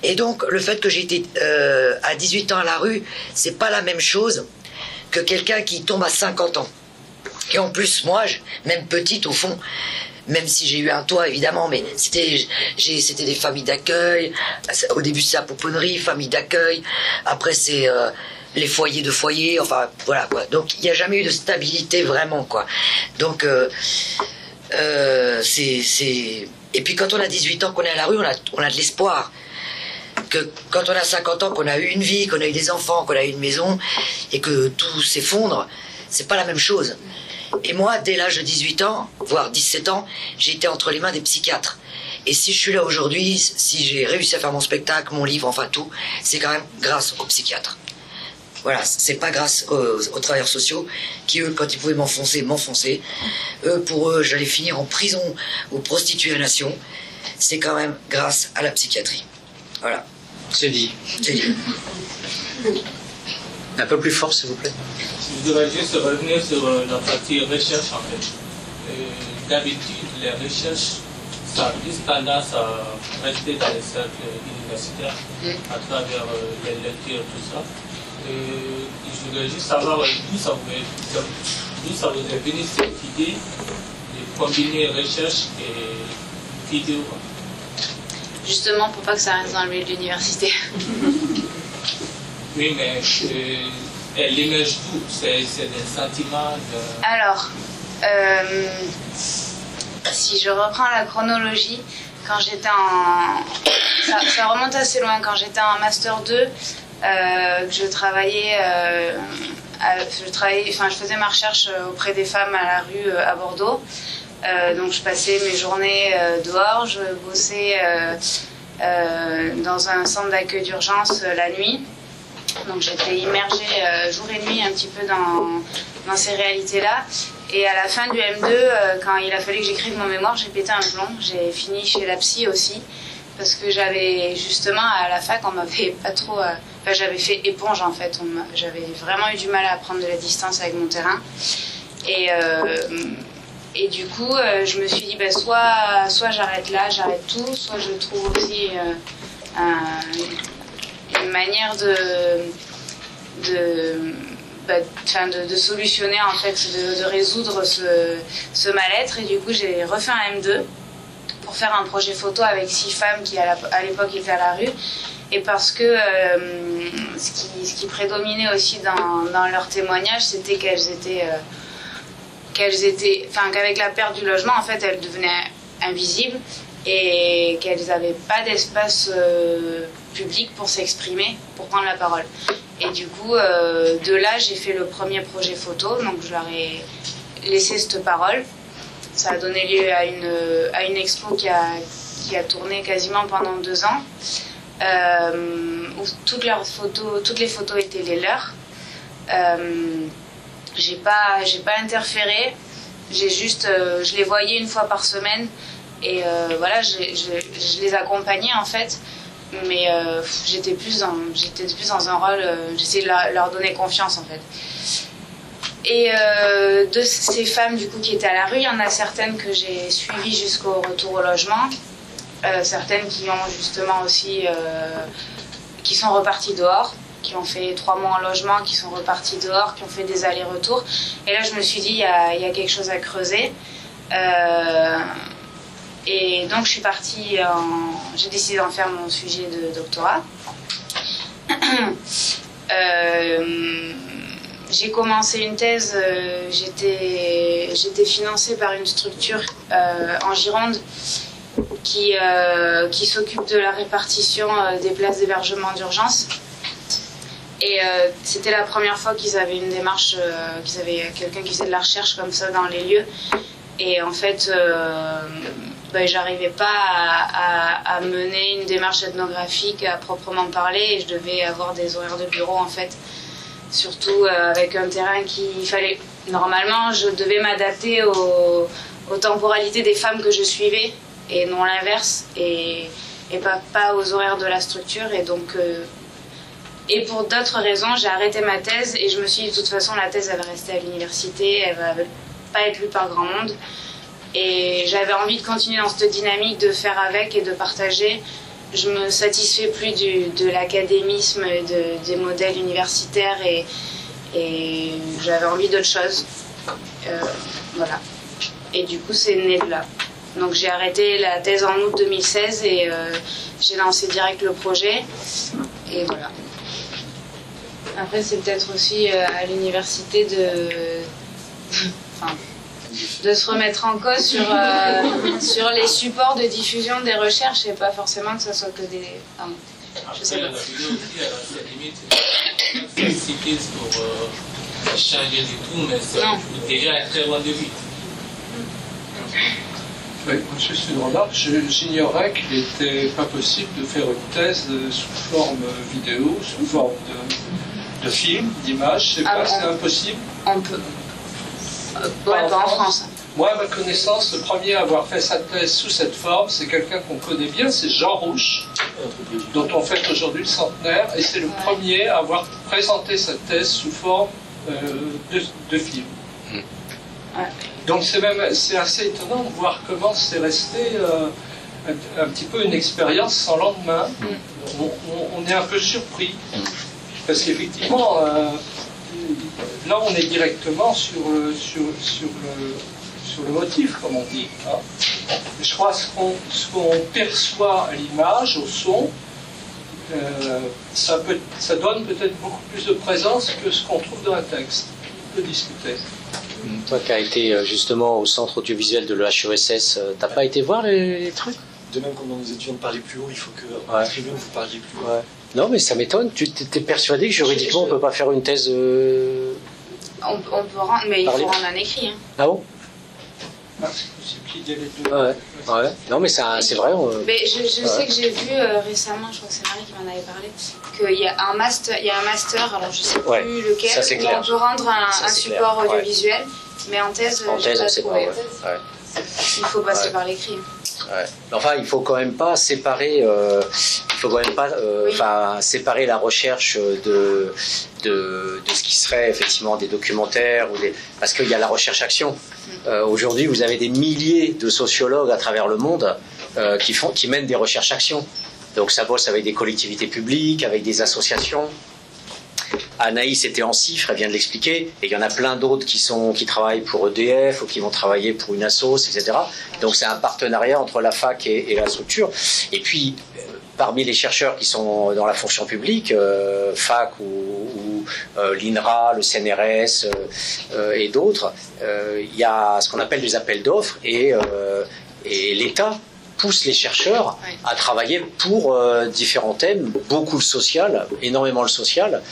Et donc, le fait que j'ai été euh, à 18 ans à la rue, c'est pas la même chose que quelqu'un qui tombe à 50 ans. Et en plus, moi, même petite au fond, même si j'ai eu un toit évidemment, mais c'était c'était des familles d'accueil. Au début, c'est la pouponnerie, famille d'accueil. Après, c'est euh, les foyers de foyer. Enfin, voilà quoi. Donc, il n'y a jamais eu de stabilité vraiment quoi. Donc, euh, euh, c'est et puis quand on a 18 ans qu'on est à la rue, on a on a de l'espoir que quand on a 50 ans, qu'on a eu une vie, qu'on a eu des enfants, qu'on a eu une maison, et que tout s'effondre, c'est pas la même chose. Et moi, dès l'âge de 18 ans, voire 17 ans, j'ai été entre les mains des psychiatres. Et si je suis là aujourd'hui, si j'ai réussi à faire mon spectacle, mon livre, enfin tout, c'est quand même grâce aux psychiatres. Voilà, c'est pas grâce aux, aux travailleurs sociaux qui, eux, quand ils pouvaient m'enfoncer, m'enfoncer. Eux, pour eux, j'allais finir en prison ou prostituée à nation. C'est quand même grâce à la psychiatrie. Voilà, C'est dit. c'est dit. Un peu plus fort, s'il vous plaît. Je voudrais juste revenir sur euh, la partie recherche en fait. Euh, D'habitude, les recherches, ça a plus tendance à rester dans les cercles universitaires à travers euh, les lectures, tout ça. Euh, je voudrais juste savoir d'où ça, vous est- d'où ça vous est venu cette idée de combiner recherche et vidéo. Justement pour pas que ça reste dans le milieu de l'université. Oui, mais elle émerge d'où? C'est des sentiments de... Alors, euh, si je reprends la chronologie, quand j'étais en... Ça, ça remonte assez loin, quand j'étais en Master 2, euh, que je travaillais... euh, à- je, travaillais, je faisais ma recherche euh, auprès des femmes à la rue euh, à Bordeaux. Euh, donc je passais mes journées euh, dehors, je bossais euh, euh, dans un centre d'accueil d'urgence euh, la nuit. Donc j'étais immergée euh, jour et nuit un petit peu dans, ces réalités-là. Et à la fin du M2, euh, quand il a fallu que j'écrive mon mémoire, j'ai pété un plomb. J'ai fini chez la psy aussi. Parce que j'avais justement à la fac, on m'avait pas trop. euh, j'avais fait éponge en fait. J'avais vraiment eu du mal à prendre de la distance avec mon terrain. Et, euh, du coup, euh, je me suis dit, bah, soit, soit j'arrête là, j'arrête tout, soit je trouve aussi euh, un- une manière de, bah, de, de solutionner, en fait, de, résoudre ce, mal-être. Et du coup, j'ai refait un M2 pour faire un projet photo avec six femmes qui à l'époque étaient à la rue et parce que euh, ce, qui, prédominait aussi dans, dans leurs témoignages, c'était qu'elles étaient, euh, qu'elles étaient, enfin qu'avec la perte du logement, en fait, elles devenaient invisibles et qu'elles n'avaient pas d'espace euh, public pour s'exprimer, pour prendre la parole. Et du coup, de là, j'ai fait le premier projet photo, donc je leur ai laissé cette parole. Ça a donné lieu à une, à une expo qui a, qui a tourné quasiment pendant deux ans, où toutes, leurs photos, toutes les photos étaient les leurs. Euh, j'ai pas, j'ai pas interféré, j'ai juste, euh, je les voyais une fois par semaine et euh, voilà, je, les accompagnais en fait, mais euh, j'étais plus dans, j'étais plus dans un rôle, euh, j'essayais de leur, donner confiance en fait. Et euh, de ces femmes du coup qui étaient à la rue, il y en a certaines que j'ai suivies jusqu'au retour au logement, euh, certaines qui ont justement aussi, euh, qui sont reparties dehors, qui ont fait trois mois en logement, qui sont reparties dehors, qui ont fait des allers-retours. Et là, je me suis dit, il y a, quelque chose à creuser. Euh, et donc, je suis partie, j'ai décidé d'en faire mon sujet de doctorat. J'ai commencé une thèse, j'étais financée par une structure en Gironde qui, euh, qui s'occupe de la répartition euh, des places d'hébergement d'urgence. Et euh, c'était la première fois qu'ils avaient une démarche, qu'ils avaient quelqu'un qui faisait de la recherche comme ça dans les lieux. Et en fait, euh, ben, j'arrivais pas à, mener une démarche ethnographique à proprement parler je devais avoir des horaires de bureau en fait. Surtout avec un terrain qui fallait. Normalement, je devais m'adapter aux, aux temporalités des femmes que je suivais et non l'inverse. Et, et pas, pas aux horaires de la structure. Et donc. euh, et pour d'autres raisons, j'ai arrêté ma thèse et je me suis dit de toute façon la thèse elle va rester à l'université, elle va pas être lue par grand monde. Et j'avais envie de continuer dans cette dynamique de faire avec et de partager. Je me satisfais plus de l'académisme de- des modèles universitaires et, et j'avais envie d'autre chose. Euh, voilà. Et du coup, c'est né de là. Donc j'ai arrêté la thèse en août 2016 et euh, j'ai lancé direct le projet. Et voilà. Après, c'est peut-être aussi euh, à l'université de. enfin, de se remettre en cause sur, euh, sur les supports de diffusion des recherches et pas forcément que ce soit que des. pardon. Je sais pas. la vidéo aussi, elle a ses limites. C'est cycliste pour euh, changer du tout, mais déjà très loin de lui. Oui, juste une remarque. Je- J'ignorais qu'il n'était pas possible de faire une thèse euh, sous forme vidéo, sous forme de, de film, d'image. C'est Ah pas, bon c'est impossible? On peut. Euh, ouais, pas en France. Moi, à ma connaissance, le premier à avoir fait sa thèse sous cette forme, c'est quelqu'un qu'on connaît bien, c'est Jean Rouche, dont on fête aujourd'hui le centenaire, et c'est le premier à avoir présenté sa thèse sous forme euh, de, de film. Ouais. Donc c'est même c'est assez étonnant de voir comment c'est resté euh, un, un petit peu une expérience sans lendemain. On, on- on est un peu surpris parce qu'effectivement euh, là on est directement sur le, sur, sur le, sur le motif comme on dit. hein. Je crois ce qu'on ce qu'on perçoit à l'image, au son, euh, ça, peut, ça donne peut-être beaucoup plus de présence que ce qu'on trouve dans un texte. On peut discuter. Toi qui as été euh, justement au centre audiovisuel de l'EHESS, euh, t'as pas été voir les, les trucs? De même comme dans nos étudiants de parler plus haut, il faut que Ouais. en tribune vous parliez plus haut. Ouais. Non, mais ça m'étonne. Tu t'es persuadé que juridiquement on peut pas faire une thèse euh, On, on peut rendre, mais il faut rendre un écrit. hein. Ah bon? Ah, c'est possible qu'il y ait les deux. Ouais. Ouais. Non, mais ça- c'est vrai. on- Mais je, je Ouais. sais que j'ai vu euh, récemment, je crois que c'est Marie qui m'en avait parlé, qu'il y a un master, il y a un master, alors je sais Ouais, plus lequel, ça, où clair. on peut rendre un, Ça, un c'est support clair, ouais. audiovisuel, mais en thèse, En j'ai thèse, pas pas. trouvé. ouais. Ouais. Il faut passer Ouais. par l'écrit. Ouais. Enfin, il faut quand même pas séparer. euh, il faut quand même pas, euh, Oui. séparer la recherche de, de de ce qui serait effectivement des documentaires ou des, parce qu'il y a la recherche-action. Euh, Aujourd'hui, vous avez des milliers de sociologues à travers le monde euh, qui font, qui mènent des recherches-actions. Donc ça bosse avec des collectivités publiques, avec des associations. Anaïs était en cifre, elle vient de l'expliquer, et il y en a plein d'autres qui, qui travaillent pour EDF ou qui vont travailler pour une assos, etc. Donc c'est un partenariat entre la fac et, et la structure. Et puis, parmi les chercheurs qui sont dans la fonction publique, euh, fac ou, euh, l'INRA, le CNRS euh, et d'autres, il y a ce qu'on appelle des appels d'offres et, l'État pousse les chercheurs à travailler pour différents thèmes, beaucoup le social, énormément le social.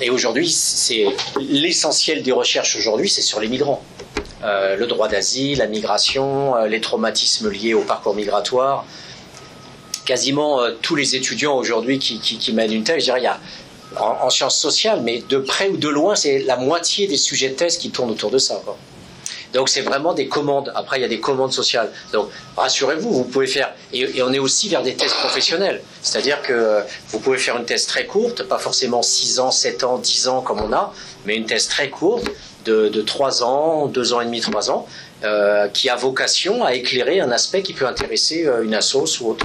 Et aujourd'hui, c'est l'essentiel des recherches aujourd'hui, c'est sur les migrants. Le droit d'asile, la migration, les traumatismes liés au parcours migratoire. Quasiment euh, tous les étudiants aujourd'hui qui, qui, qui mènent une thèse, je dirais, il y a en, en sciences sociales, mais de près ou de loin, c'est la moitié des sujets de thèse qui tournent autour de ça. Quoi. Donc c'est vraiment des commandes. Après, il y a des commandes sociales. Donc rassurez-vous, vous pouvez faire. Et, et, on est aussi vers des tests professionnels. C'est-à-dire que vous pouvez faire une thèse très courte, pas forcément 6 ans, 7 ans, 10 ans comme on a, mais une thèse très courte de, de 3 ans, 2 ans et demi, 3 ans, euh, qui a vocation à éclairer un aspect qui peut intéresser euh, une assoce ou autre.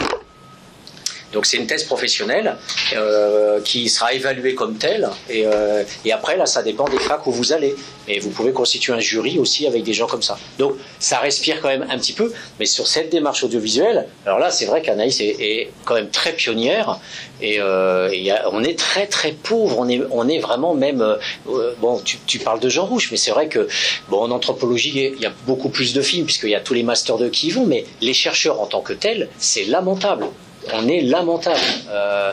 Donc c'est une thèse professionnelle euh, qui sera évaluée comme telle. Et, euh, et, après, là, ça dépend des facs où vous allez. Et vous pouvez constituer un jury aussi avec des gens comme ça. Donc ça respire quand même un petit peu. Mais sur cette démarche audiovisuelle, alors là, c'est vrai qu'Anaïs est, est, quand même très pionnière. Et, euh, on est très très pauvre. On est, vraiment même... Bon, tu, parles de Jean Rouge, mais c'est vrai que bon, en anthropologie, il y a beaucoup plus de films puisqu'il y a tous les masters de qui y vont. Mais les chercheurs en tant que tels, c'est lamentable on est lamentable euh,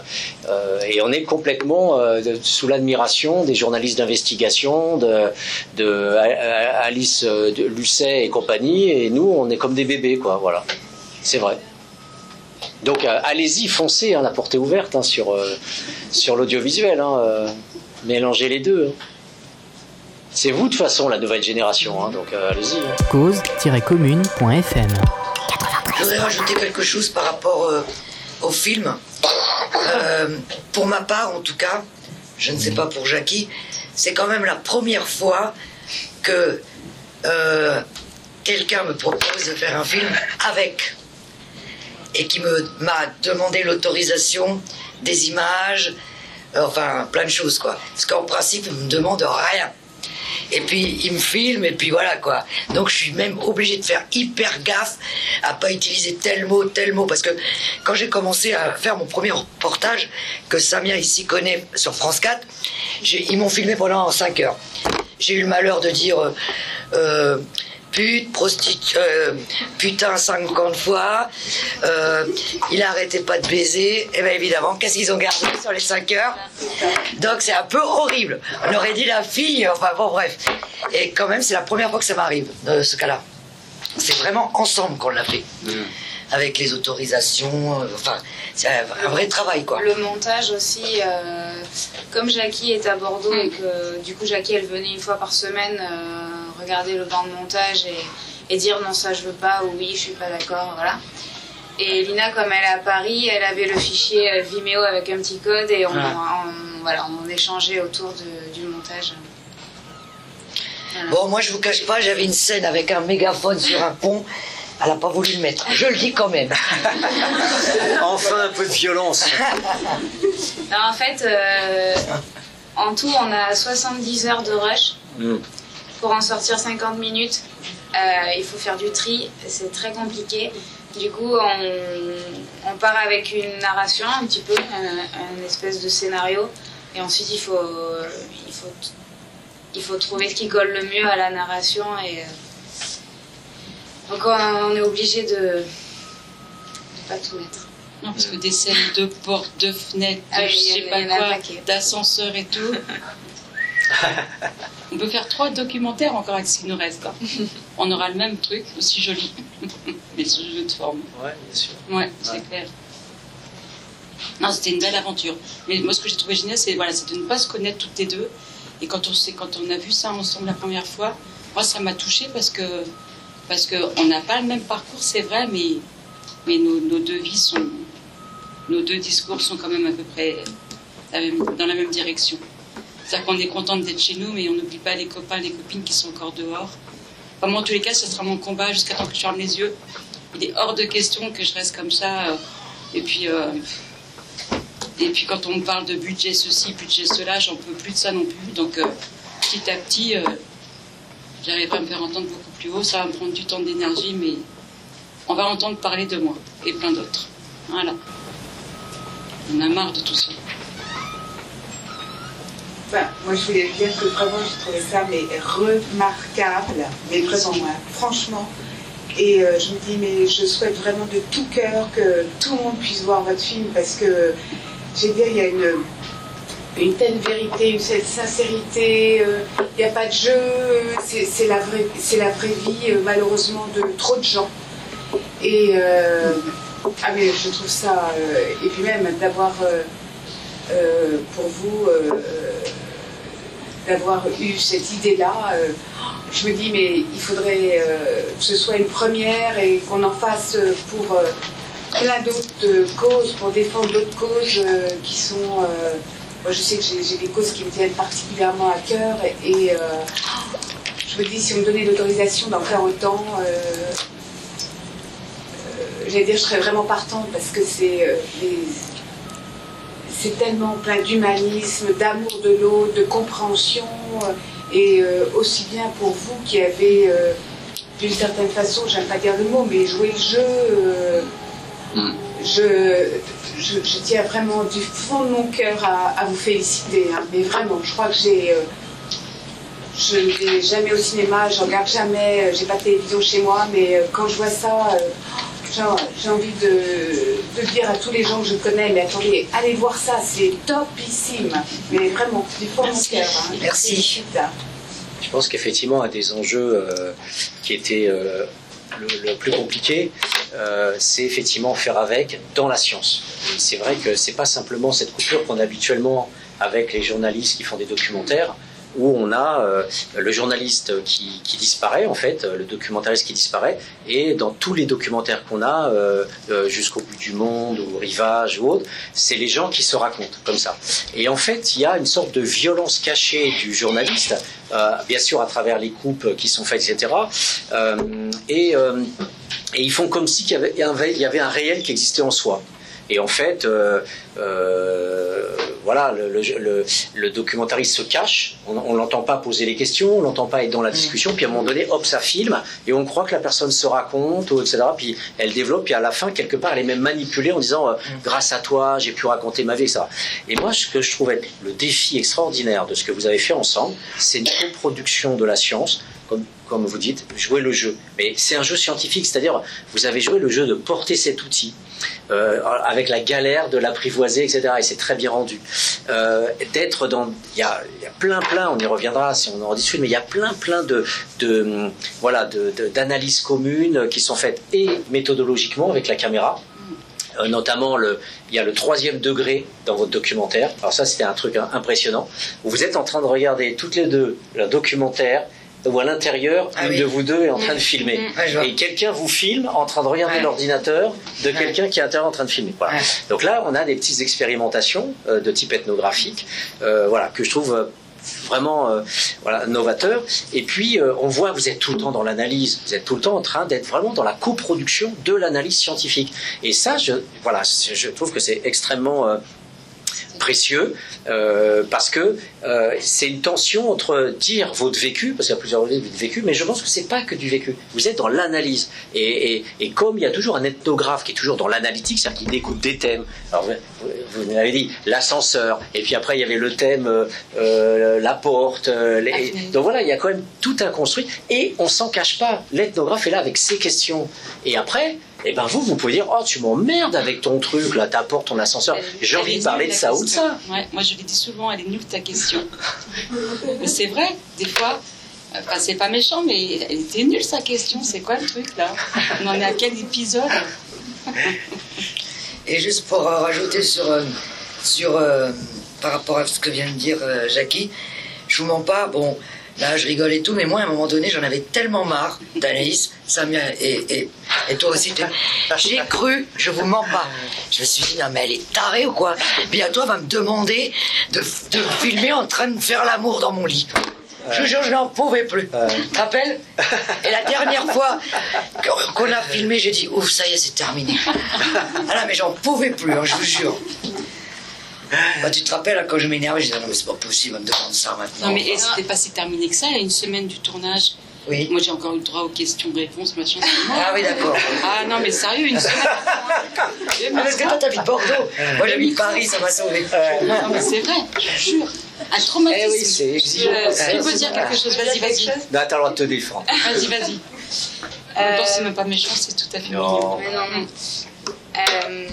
euh, et on est complètement euh, de, sous l'admiration des journalistes d'investigation de, de, Alice de Lucet et compagnie et nous on est comme des bébés quoi voilà. C'est vrai. Donc allez-y foncez hein, la porte est ouverte hein, sur sur l'audiovisuel hein, mélangez les deux c'est vous de toute façon la nouvelle génération donc allez-y cause-commune.fm je voudrais rajouter quelque chose par rapport au film. Euh, pour ma part, en tout cas, je ne sais pas pour Jackie, c'est quand même la première fois que euh, quelqu'un me propose de faire un film avec et qui m'a demandé l'autorisation des images, euh, enfin plein de choses quoi. Parce qu'en principe, il me demande rien et puis il me filme et puis voilà quoi. Donc je suis même obligée de faire hyper gaffe à pas utiliser tel mot, tel mot parce que quand j'ai commencé à faire mon premier reportage que Samia ici connaît sur France 4, ils m'ont filmé pendant 5 heures. J'ai eu le malheur de dire euh, euh, pute, prostituée, euh, putain 50 fois, euh, il arrêtait pas de baiser, et bien évidemment, qu'est-ce qu'ils ont gardé sur les 5 heures? Donc c'est un peu horrible. On aurait dit la fille, enfin bon bref. Et quand même, c'est la première fois que ça m'arrive, de ce cas-là. C'est vraiment ensemble qu'on l'a fait. Mmh avec les autorisations. Euh, enfin, c'est un, vrai travail, quoi. Le montage aussi, euh, comme Jackie est à Bordeaux et que du coup Jackie elle venait une fois par semaine euh, regarder le banc de montage et, et, dire non ça je veux pas ou oui je suis pas d'accord, voilà. Et Lina, comme elle est à Paris, elle avait le fichier Vimeo avec un petit code et on, ah. on voilà, on échangeait autour de, du montage. Voilà. Bon, moi je vous cache pas, j'avais une scène avec un mégaphone sur un pont elle n'a pas voulu le mettre. Je le dis quand même. enfin un peu de violence. En fait, euh, en tout, on a 70 heures de rush. Mm. Pour en sortir 50 minutes, euh, il faut faire du tri. C'est très compliqué. Du coup, on, on, part avec une narration, un petit peu, un, un, espèce de scénario. Et ensuite, il faut, il faut, il faut trouver ce qui colle le mieux à la narration. Et, donc on est obligé de ne pas tout mettre. Non, parce que des scènes de portes, de fenêtres, de ah, je sais pas quoi, d'ascenseurs et tout. on peut faire trois documentaires encore avec ce qui nous reste. Hein. On aura le même truc, aussi joli, mais sous jeu de forme. Ouais, bien sûr. Ouais, c'est clair. Non, c'était une belle aventure. Mais moi, ce que j'ai trouvé génial, c'est voilà, de ne pas se connaître toutes les deux. Et quand on, quand on a vu ça ensemble la première fois, moi, ça m'a touchée parce que parce qu'on n'a pas le même parcours, c'est vrai, mais, nos, deux vies sont. Nos deux discours sont quand même à peu près dans la même direction. C'est-à-dire qu'on est content d'être chez nous, mais on n'oublie pas les copains, les copines qui sont encore dehors. Enfin, en tous les cas, ce sera mon combat jusqu'à temps que je ferme les yeux. Il est hors de question que je reste comme ça. Euh, et puis. Euh, Et puis quand on me parle de budget ceci, budget cela, j'en peux plus de ça non plus. Donc euh, petit à petit, j'arriverai à me faire entendre beaucoup plus haut. Ça va me prendre du temps d'énergie, mais on va entendre parler de moi et plein d'autres. Voilà. On a marre de tout ça. Moi, je voulais dire que vraiment, j'ai trouvé ça mais remarquable, mais vraiment, hein, franchement. Et euh, je me dis, mais je souhaite vraiment de tout cœur que tout le monde puisse voir votre film parce que, veux dire, il y a une, une telle vérité, une telle sincérité, euh, il n'y a pas de jeu, euh, c'est la, vraie- vie, euh, malheureusement, de trop de gens. Et, euh, ah, mais je trouve ça, euh, et puis même d'avoir. euh, euh, pour vous euh, d'avoir eu cette idée-là. euh, je me dis, mais il faudrait euh, que ce soit une première et qu'on en fasse euh, pour euh, plein d'autres euh, causes, pour défendre d'autres causes euh, qui sont. Moi, je sais que j'ai des causes qui me tiennent particulièrement à cœur et euh, je me dis, si on me donnait l'autorisation d'en faire autant, euh, euh, j'allais dire, je serais vraiment partante parce que c'est tellement plein d'humanisme, d'amour de l'autre, de compréhension, et aussi bien pour vous qui avez, d'une certaine façon, j'aime pas dire le mot, mais joué le jeu. euh, je, je, je tiens vraiment du fond de mon cœur à, à vous féliciter, hein, mais vraiment, je crois que j'ai. euh, je ne vais jamais au cinéma, je regarde jamais, euh, j'ai pas de télévision chez moi, mais euh, quand je vois ça, euh, j'ai envie de, de dire à tous les gens que je connais, mais attendez, allez voir ça, c'est topissime. Mais vraiment, du fond de mon cœur. hein. Merci. Je pense qu'effectivement, un des enjeux euh, qui était euh, le, le plus compliqué, euh, c'est effectivement faire avec dans la science. C'est vrai que c'est pas simplement cette coupure qu'on a habituellement avec les journalistes qui font des documentaires, où on a euh, le journaliste qui, qui disparaît, en fait, le documentariste qui disparaît, et dans tous les documentaires qu'on a, euh, euh, jusqu'au bout du monde, ou Rivage ou autre, c'est les gens qui se racontent comme ça. Et en fait, il y a une sorte de violence cachée du journaliste, euh, bien sûr à travers les coupes qui sont faites, etc. Euh, et, euh, et ils font comme si il y y avait un réel qui existait en soi. Et en fait, euh, euh, voilà, le, le- le- le documentariste se cache, on on l'entend pas poser les questions, on l'entend pas être dans la discussion, puis à un moment donné, hop, ça filme, et on croit que la personne se raconte, ou etc. Puis elle développe, puis à la fin, quelque part, elle est même manipulée en disant, euh, grâce à toi, j'ai pu raconter ma vie, ça. Et moi, ce que je trouve être le défi extraordinaire de ce que vous avez fait ensemble, c'est une coproduction de la science, comme, comme vous dites, jouer le jeu. Mais c'est un jeu scientifique, c'est-à-dire, vous avez joué le jeu de porter cet outil, euh, avec la galère de l'apprivoiser, etc. Et c'est très bien rendu. Euh, D'être dans, il y a, plein, plein. On y reviendra si on en discute, mais il y a plein, plein de, de voilà, d'analyses communes qui sont faites et méthodologiquement avec la caméra. Euh, notamment, le, il y a le troisième degré dans votre documentaire. Alors ça, c'était un truc hein, impressionnant. Vous êtes en train de regarder toutes les deux le documentaire où à l'intérieur, Ah une oui. de vous deux est en train de filmer. Ouais, je vois. Et quelqu'un vous filme en train de regarder Ouais. l'ordinateur de Ouais. quelqu'un qui est à l'intérieur en train de filmer. Voilà. Ouais. Donc là, on a des petites expérimentations euh, de type ethnographique, euh, voilà, que je trouve euh, vraiment euh, voilà, novateur. Et puis, euh, on voit, vous êtes tout le temps dans l'analyse, vous êtes tout le temps en train d'être vraiment dans la coproduction de l'analyse scientifique. Et ça, je, voilà, je trouve que c'est extrêmement euh, précieux euh, parce que euh, c'est une tension entre dire votre vécu, parce qu'il y a plusieurs volets de vécu, mais je pense que c'est pas que du vécu. Vous êtes dans l'analyse. Et, et, et comme il y a toujours un ethnographe qui est toujours dans l'analytique, c'est-à-dire qu'il découpe des thèmes. Alors vous, vous m'avez dit l'ascenseur, et puis après il y avait le thème euh, la porte. les- donc voilà, il y a quand même tout un construit, et on s'en cache pas. L'ethnographe est là avec ses questions. Et après, eh ben vous, vous pouvez dire, oh tu m'emmerdes avec ton truc, là, ta porte, ton ascenseur. J'ai envie de parler de ça ou de ça. Ouais, moi, je lui dis souvent, elle est nulle ta question. mais c'est vrai, des fois, enfin, c'est pas méchant, mais elle était nulle sa question. C'est quoi le truc là? On en est à quel épisode? Et juste pour euh, rajouter sur, euh, sur euh, par rapport à ce que vient de dire euh, Jackie, je vous mens pas, bon, là je rigole et tout, mais moi à un moment donné j'en avais tellement marre d'Anaïs, Samia et, et, et toi aussi, j'ai cru, je vous mens pas, je me suis dit non mais elle est tarée ou quoi? Bientôt elle va me demander de, de filmer en train de faire l'amour dans mon lit. Je jure, je n'en pouvais plus. Tu te rappelles? Et la dernière fois qu'on- qu'on a filmé, j'ai dit, ouf, ça y est, c'est terminé. Ah là, mais j'en pouvais plus, hein, je vous jure. Bah, tu te rappelles, hein, quand je m'énerve, je disais non, mais c'est pas possible, on me demande ça maintenant. Non, mais et c'était pas si terminé que ça, il y a une semaine du tournage. Oui. Moi, j'ai encore eu le droit aux questions-réponses, machin. Ah oui, d'accord. Ah non, mais sérieux, une semaine. Ah, parce que toi, t'habites Bordeaux. Moi, j'habite Paris, ça m'a sauvé. Non, mais c'est vrai, je jure. Un traumatisme. Eh oui, c'est exigeant. Euh, Est-ce que tu peux dire quelque chose Vas-y, vas-y. Non, t'as le droit de te défendre. Vas-y, vas-y. En même temps, c'est même pas méchant, c'est tout à fait Non. Mais non, non. Euh,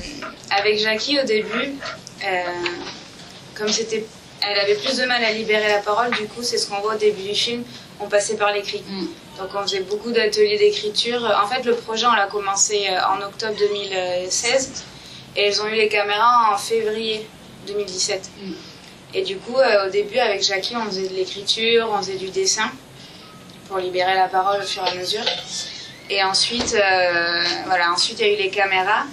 avec Jackie, au début, euh, comme c'était, elle avait plus de mal à libérer la parole, du coup, c'est ce qu'on voit au début du film, on passait par l'écrit. Mm. Donc on faisait beaucoup d'ateliers d'écriture. En fait, le projet, on l'a commencé euh, en octobre 2016 et elles ont eu les caméras en février 2017. Mm. Et du coup, euh, au début, avec Jackie, on faisait de l'écriture, on faisait du dessin pour libérer la parole au fur et à mesure. Et ensuite, euh, voilà, ensuite il y a eu les caméras.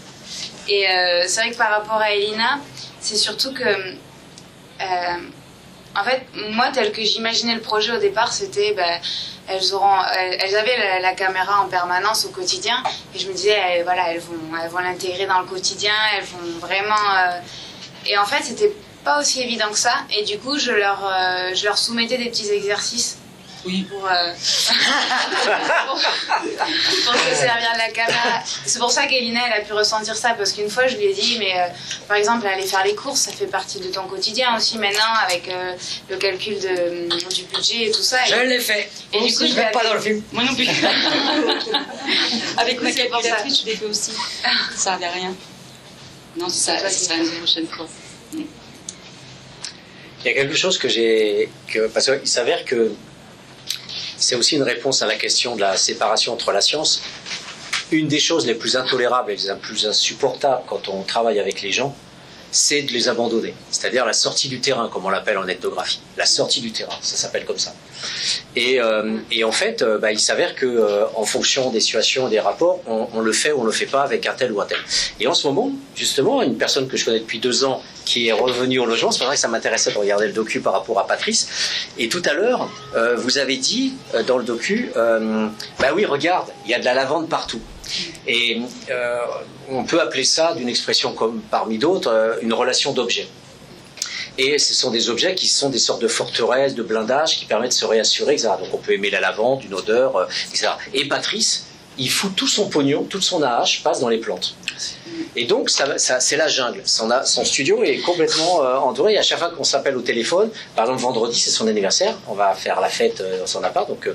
Et euh, c'est vrai que par rapport à Elina, c'est surtout que, euh, en fait, moi, tel que j'imaginais le projet au départ, c'était, ben, elles auront, elles, avaient la, caméra en permanence au quotidien, et je me disais, elles, voilà, elles vont, elles vont l'intégrer dans le quotidien, elles vont vraiment. euh, Et en fait, c'était pas aussi évident que ça, et du coup, je leur, je leur soumettais des petits exercices. Oui. Pour, euh, pour, pour se servir de la caméra. C'est pour ça qu'Elina, elle a pu ressentir ça, parce qu'une fois, je lui ai dit, mais euh, par exemple, aller faire les courses, ça fait partie de ton quotidien aussi maintenant, avec euh, le calcul de, du budget et tout ça. Et- Je l'ai fait. Et du coup, je je vais pas dans le film. Moi non plus. Avec ma C'est ça. calculatrice, je l'ai fait aussi. Ça servait à rien. Non, ça, ça sera une prochaine fois. Il y a quelque chose que j'ai. Que, parce qu'il s'avère que c'est aussi une réponse à la question de la séparation entre la science. Une des choses les plus intolérables et les plus insupportables quand on travaille avec les gens, c'est de les abandonner. C'est-à-dire la sortie du terrain, comme on l'appelle en ethnographie. La sortie du terrain, ça s'appelle comme ça. Et, euh, en fait, euh, bah, il s'avère que euh, en fonction des situations des rapports, on, le fait ou on le fait pas avec un tel ou un tel. Et en ce moment, justement, une personne que je connais depuis deux ans qui est revenue au logement, c'est vrai que ça m'intéressait de regarder le docu par rapport à Patrice. Et tout à l'heure, vous avez dit dans le docu, bah oui, regarde, il y a de la lavande partout. Et euh, on peut appeler ça, d'une expression comme parmi d'autres, euh, une relation d'objet. Et ce sont des objets qui sont des sortes de forteresses, de blindages qui permettent de se réassurer, etc. Donc on peut aimer la lavande, une odeur, euh, etc. Et Patrice, il fout tout son pognon, toute son AH passe dans les plantes. Et donc, ça, c'est la jungle. Son, son studio est complètement entouré. Et à chaque fois qu'on s'appelle au téléphone, par exemple vendredi, c'est son anniversaire, on va faire la fête dans son appart. Donc,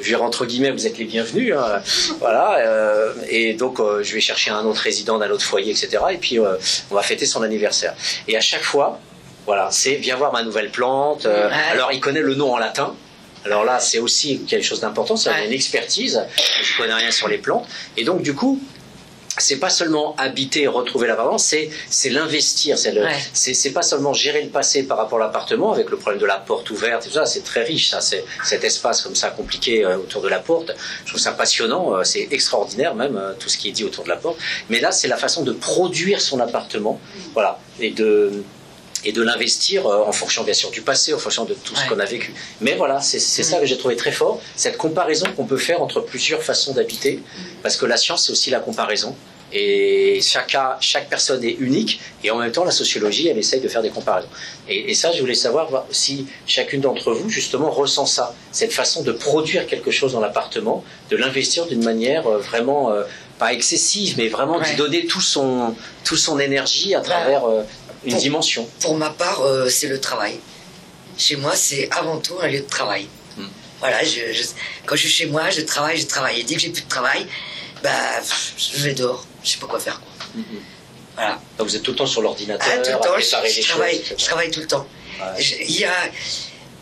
je dirais entre guillemets, vous êtes les bienvenus. hein. voilà. euh, et donc, euh, je vais chercher un autre résident d'un autre foyer, etc. Et puis, euh, on va fêter son anniversaire. Et à chaque fois, voilà, c'est viens voir ma nouvelle plante. euh, Ouais. Alors, il connaît le nom en latin. Alors là, c'est aussi quelque chose d'important, c'est Ouais. une expertise. Je connais rien sur les plantes. Et donc, du coup, c'est pas seulement habiter et retrouver l'appartement, c'est c'est l'investir. C'est Ouais. c'est c'est pas seulement gérer le passé par rapport à l'appartement avec le problème de la porte ouverte et tout ça. C'est très riche, ça. C'est cet espace comme ça compliqué euh, autour de la porte. Je trouve ça passionnant. euh, c'est extraordinaire même euh, tout ce qui est dit autour de la porte. Mais là, c'est la façon de produire son appartement, voilà, et de et de l'investir euh, en fonction bien sûr du passé, en fonction de tout ce Ouais. qu'on a vécu. Mais voilà, c'est ça que j'ai trouvé très fort, cette comparaison qu'on peut faire entre plusieurs façons d'habiter, parce que la science c'est aussi la comparaison. Et chaque, personne est unique, et en même temps, la sociologie, elle essaye de faire des comparaisons. Et, et ça, je voulais savoir voir si chacune d'entre vous, justement, ressent ça, cette façon de produire quelque chose dans l'appartement, de l'investir d'une manière euh, vraiment, euh, pas excessive, mais vraiment Ouais. d'y donner tout son, tout son énergie à travers euh, une Pour- dimension. Pour ma part, euh, c'est le travail. Chez moi, c'est avant tout un lieu de travail. Hmm. Voilà, je, je- quand je suis chez moi, je travaille, je travaille. Et dès que j'ai plus de travail, bah, je vais dehors. Je sais pas quoi faire. Quoi. Voilà. Donc vous êtes tout le temps sur l'ordinateur, Ah, tout le temps, je, choses, travaille, etc. je travaille tout le temps. Ouais. Je- Il y a,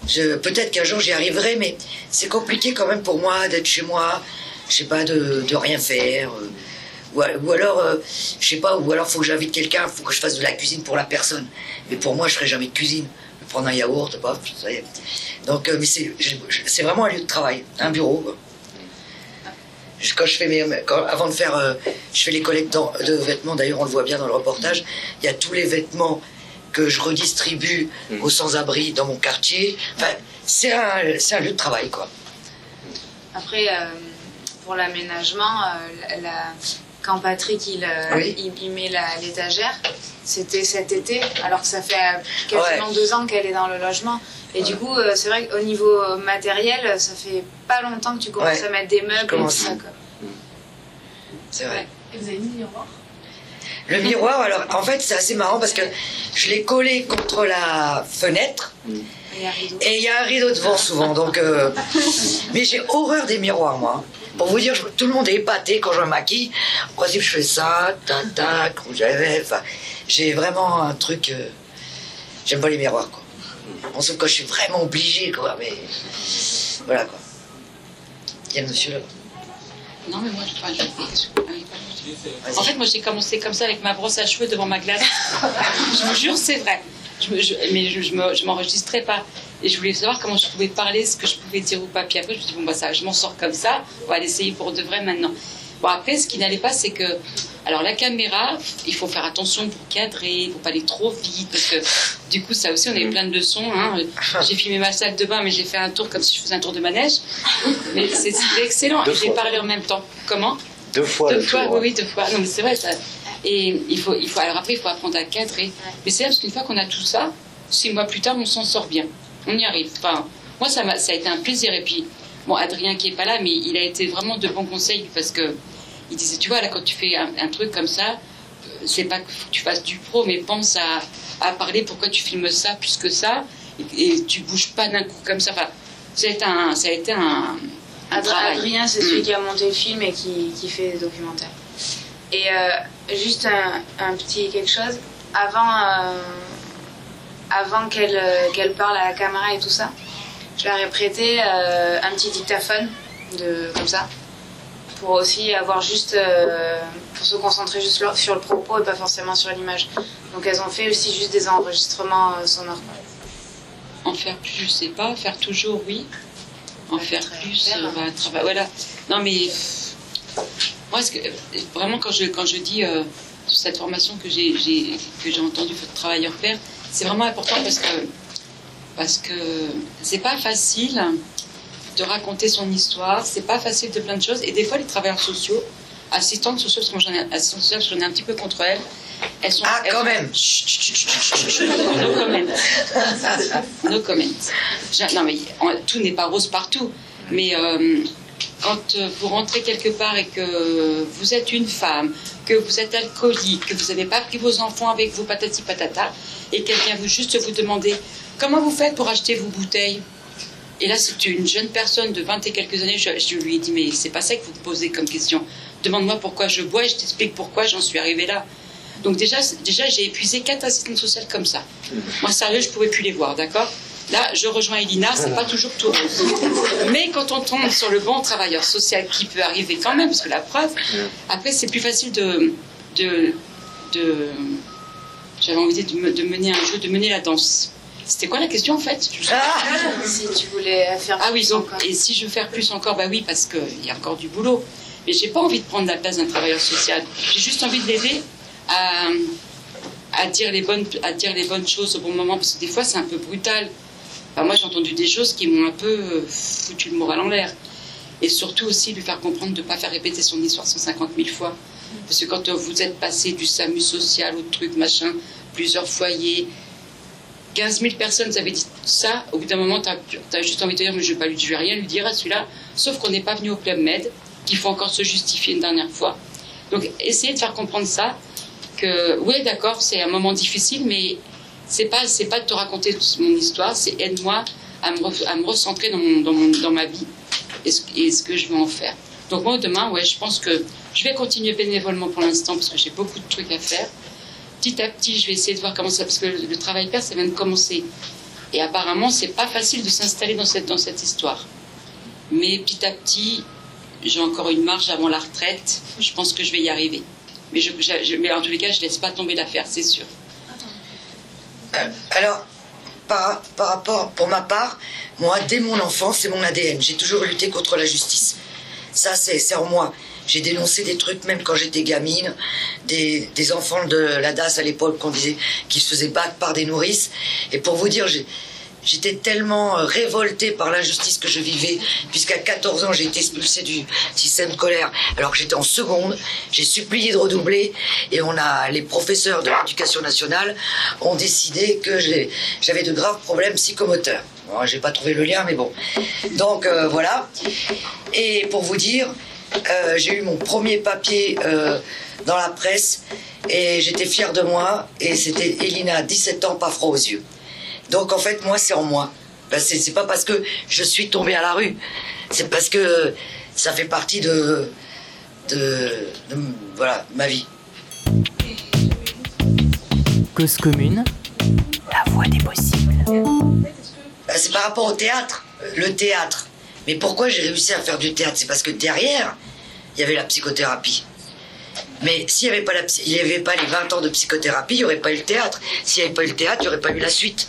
je, peut-être qu'un jour j'y arriverai, mais c'est compliqué quand même pour moi d'être chez moi, je sais pas, de, de rien faire. euh, ou, alors, euh, je sais pas, ou alors faut que j'invite quelqu'un, faut que je fasse de la cuisine pour la personne. Mais pour moi, je ferai jamais de cuisine. Je vais prendre un yaourt, paf, ça y est. Donc, euh, mais c'est, vraiment un lieu de travail, un bureau. quoi. Quand je fais mes, quand- avant de faire, euh, je fais les collectes de vêtements. D'ailleurs, on le voit bien dans le reportage. Il y a tous les vêtements que je redistribue Mm. aux sans-abri dans mon quartier. Enfin, c'est un, c'est un lieu de travail, quoi. Après, euh, pour l'aménagement, euh, la- la- quand Patrick il, euh, Oui. il, il met la- l'étagère. C'était cet été, alors que ça fait euh, quasiment Ouais. deux ans qu'elle est dans le logement. Et du coup, euh, c'est vrai qu'au niveau matériel, ça fait pas longtemps que tu commences Ouais. à mettre des meubles et tout ça. C'est vrai. Et vous avez mis le miroir? Le miroir, alors en fait c'est assez marrant parce que je l'ai collé contre la fenêtre rideau. et il y a un rideau devant souvent. Donc, euh, mais j'ai horreur des miroirs moi. Pour vous dire, tout le monde est épaté quand je me maquille. En principe, je fais ça, tac, tac, rouge à lèvres. J'ai vraiment un truc. euh, J'aime pas les miroirs quoi. Bon, sauf quand je suis vraiment obligée quoi. Mais voilà quoi. Il y a le monsieur là. Non, mais moi, je oui, pardon. En fait, moi, j'ai commencé comme ça avec ma brosse à cheveux devant ma glace. je vous jure, c'est vrai. Je me- je- mais je, je m'enregistrais pas. Et je voulais savoir comment je pouvais parler, ce que je pouvais dire pas. Puis après, je me suis dit, bon, bah, ça, je m'en sors comme ça. On va l'essayer pour de vrai maintenant. Bon, après, ce qui n'allait pas, c'est que. Alors, la caméra, il faut faire attention pour cadrer, il faut pas aller trop vite. Parce que, du coup, ça aussi, on avait plein de leçons. hein. J'ai filmé ma salle de bain, mais j'ai fait un tour comme si je faisais un tour de manège. Mais c'était excellent. Deux Et j'ai parlé en même temps. Comment? Deux fois deux le fois, tour. oui, oui, deux fois. Non, mais c'est vrai, ça. Et il faut, il faut, alors après, il faut apprendre à cadrer. Mais c'est vrai, parce qu'une fois qu'on a tout ça, six mois plus tard, on s'en sort bien. On y arrive. Enfin, moi, ça, a été un plaisir. Et puis, bon, Adrien qui est pas là, mais il a été vraiment de bons conseils parce que il disait, tu vois, là, quand tu fais un, un truc comme ça, c'est pas que tu fasses du pro, mais pense à, à parler pourquoi tu filmes ça plus que ça, et, et tu bouges pas d'un coup comme ça. Enfin, ça a été un, ça a été un, un Adr- travail. Adrien, c'est Mm. celui qui a monté le film et qui, qui fait des documentaires. Et euh, juste un, un petit quelque chose. Avant, euh, avant qu'elle euh, qu'elle parle à la caméra et tout ça, je leur ai prêté euh, un petit dictaphone de, comme ça. Pour aussi avoir juste. euh, pour se concentrer juste sur- le propos et pas forcément sur l'image. Donc elles ont fait aussi juste des enregistrements euh, sonores. En faire plus, je sais pas. Faire toujours, oui. En faire plus, faire, euh, bah, trava- Voilà. Non, mais moi, ce que, vraiment, quand je, quand je dis sur cette formation que j'ai, que j'ai entendue, travailleur père, c'est vraiment important parce que parce que c'est pas facile de raconter son histoire, c'est pas facile de plein de choses. Et des fois, les travailleurs sociaux, assistantes sociales, parce que moi j'en ai, assistantes sociales, j'en ai un petit peu contre elles. Elles sont, Ah, elles quand sont- même. Chut, chut, chut. No comment. No comment. Non, mais tout n'est pas rose partout. Mais euh, quand euh, vous rentrez quelque part et que vous êtes une femme, que vous êtes alcoolique, que vous n'avez pas pris vos enfants avec vous, patati patata, et vient vous juste vous demander comment vous faites pour acheter vos bouteilles? Et là, c'est une jeune personne de 20 et quelques années. Je, lui ai dit, mais c'est pas ça que vous posez comme question. Demande-moi pourquoi je bois et je t'explique pourquoi j'en suis arrivée là. Donc déjà, déjà j'ai épuisé quatre assistantes sociales comme ça. Moi, sérieux, je pouvais plus les voir, d'accord? Là, je rejoins Elina, c'est pas toujours tout. Mais quand on tombe sur le bon travailleur social qui peut arriver quand même, parce que la preuve, après, c'est plus facile de, de, de j'avais envie de, me- de mener un jeu, de mener la danse. C'était quoi la question en fait? Je- Si tu voulais faire ah oui, donc, encore. et si je veux faire plus encore, bah oui, parce qu'il y a encore du boulot. Mais j'ai pas envie de prendre la place d'un travailleur social. J'ai juste envie de l'aider à, à, dire les bonnes, à dire les bonnes choses au bon moment, parce que des fois c'est un peu brutal. Enfin, moi j'ai entendu des choses qui m'ont un peu euh, foutu le moral en l'air. Et surtout aussi lui faire comprendre de ne pas faire répéter son histoire 150 000 fois. Parce que quand vous êtes passé du SAMU social au truc, machin, plusieurs foyers, 15 000 personnes vous avez dit ça, au bout d'un moment, tu as, juste envie de dire, mais je ne vais, pas lui- rien lui dire à celui-là, sauf qu'on n'est pas venu au Club Med, qu'il faut encore se justifier une dernière fois. Donc, essayez de faire comprendre ça, que, oui, d'accord, c'est un moment difficile, mais c'est pas, pas de te raconter mon histoire, c'est aide-moi à me, recentrer dans, dans ma vie et ce, et ce que je veux en faire? Donc, moi, demain, ouais, je pense que je vais continuer bénévolement pour l'instant parce que j'ai beaucoup de trucs à faire petit à petit, je vais essayer de voir comment ça, parce que le, travail père, ça vient de commencer. Et apparemment, c'est pas facile de s'installer dans cette, dans cette histoire. Mais petit à petit, j'ai encore une marge avant la retraite. Je pense que je vais y arriver. Mais, je, mais en tous les cas, je laisse pas tomber l'affaire, c'est sûr. Euh, alors, par, par rapport, pour ma part, moi, dès mon enfance, c'est mon ADN. J'ai toujours lutté contre la justice. Ça, c'est en moi. J'ai dénoncé des trucs, même quand j'étais gamine, des, des enfants de la DAS à l'époque qu'on disait qui se faisaient battre par des nourrices. Et pour vous dire, J'étais tellement euh, révoltée par l'injustice que je vivais, puisqu'à 14 ans, j'ai été expulsée du système scolaire, alors que j'étais en seconde. J'ai supplié de redoubler, et on a, les professeurs de l'éducation nationale ont décidé que j'avais de graves problèmes psychomoteurs. Bon, j'ai pas trouvé le lien, mais bon. Donc, euh, voilà. Et pour vous dire, euh, j'ai eu mon premier papier euh, dans la presse, et j'étais fière de moi, et c'était Elina, 17 ans, pas froid aux yeux. Donc en fait, moi, c'est en moi. Ben, c'est c'est pas parce que je suis tombée à la rue, c'est parce que ça fait partie de, de, de- voilà, ma vie. Cause commune, la voix des possibles. Ben, C'est par rapport au théâtre, le théâtre. Mais pourquoi j'ai réussi à faire du théâtre? C'est parce que derrière, il y avait la psychothérapie. Mais s'il n'y avait, pas la psy- il y avait pas les 20 ans de psychothérapie, il n'y aurait pas eu le théâtre. S'il n'y avait pas eu le théâtre, il n'y aurait pas eu la suite.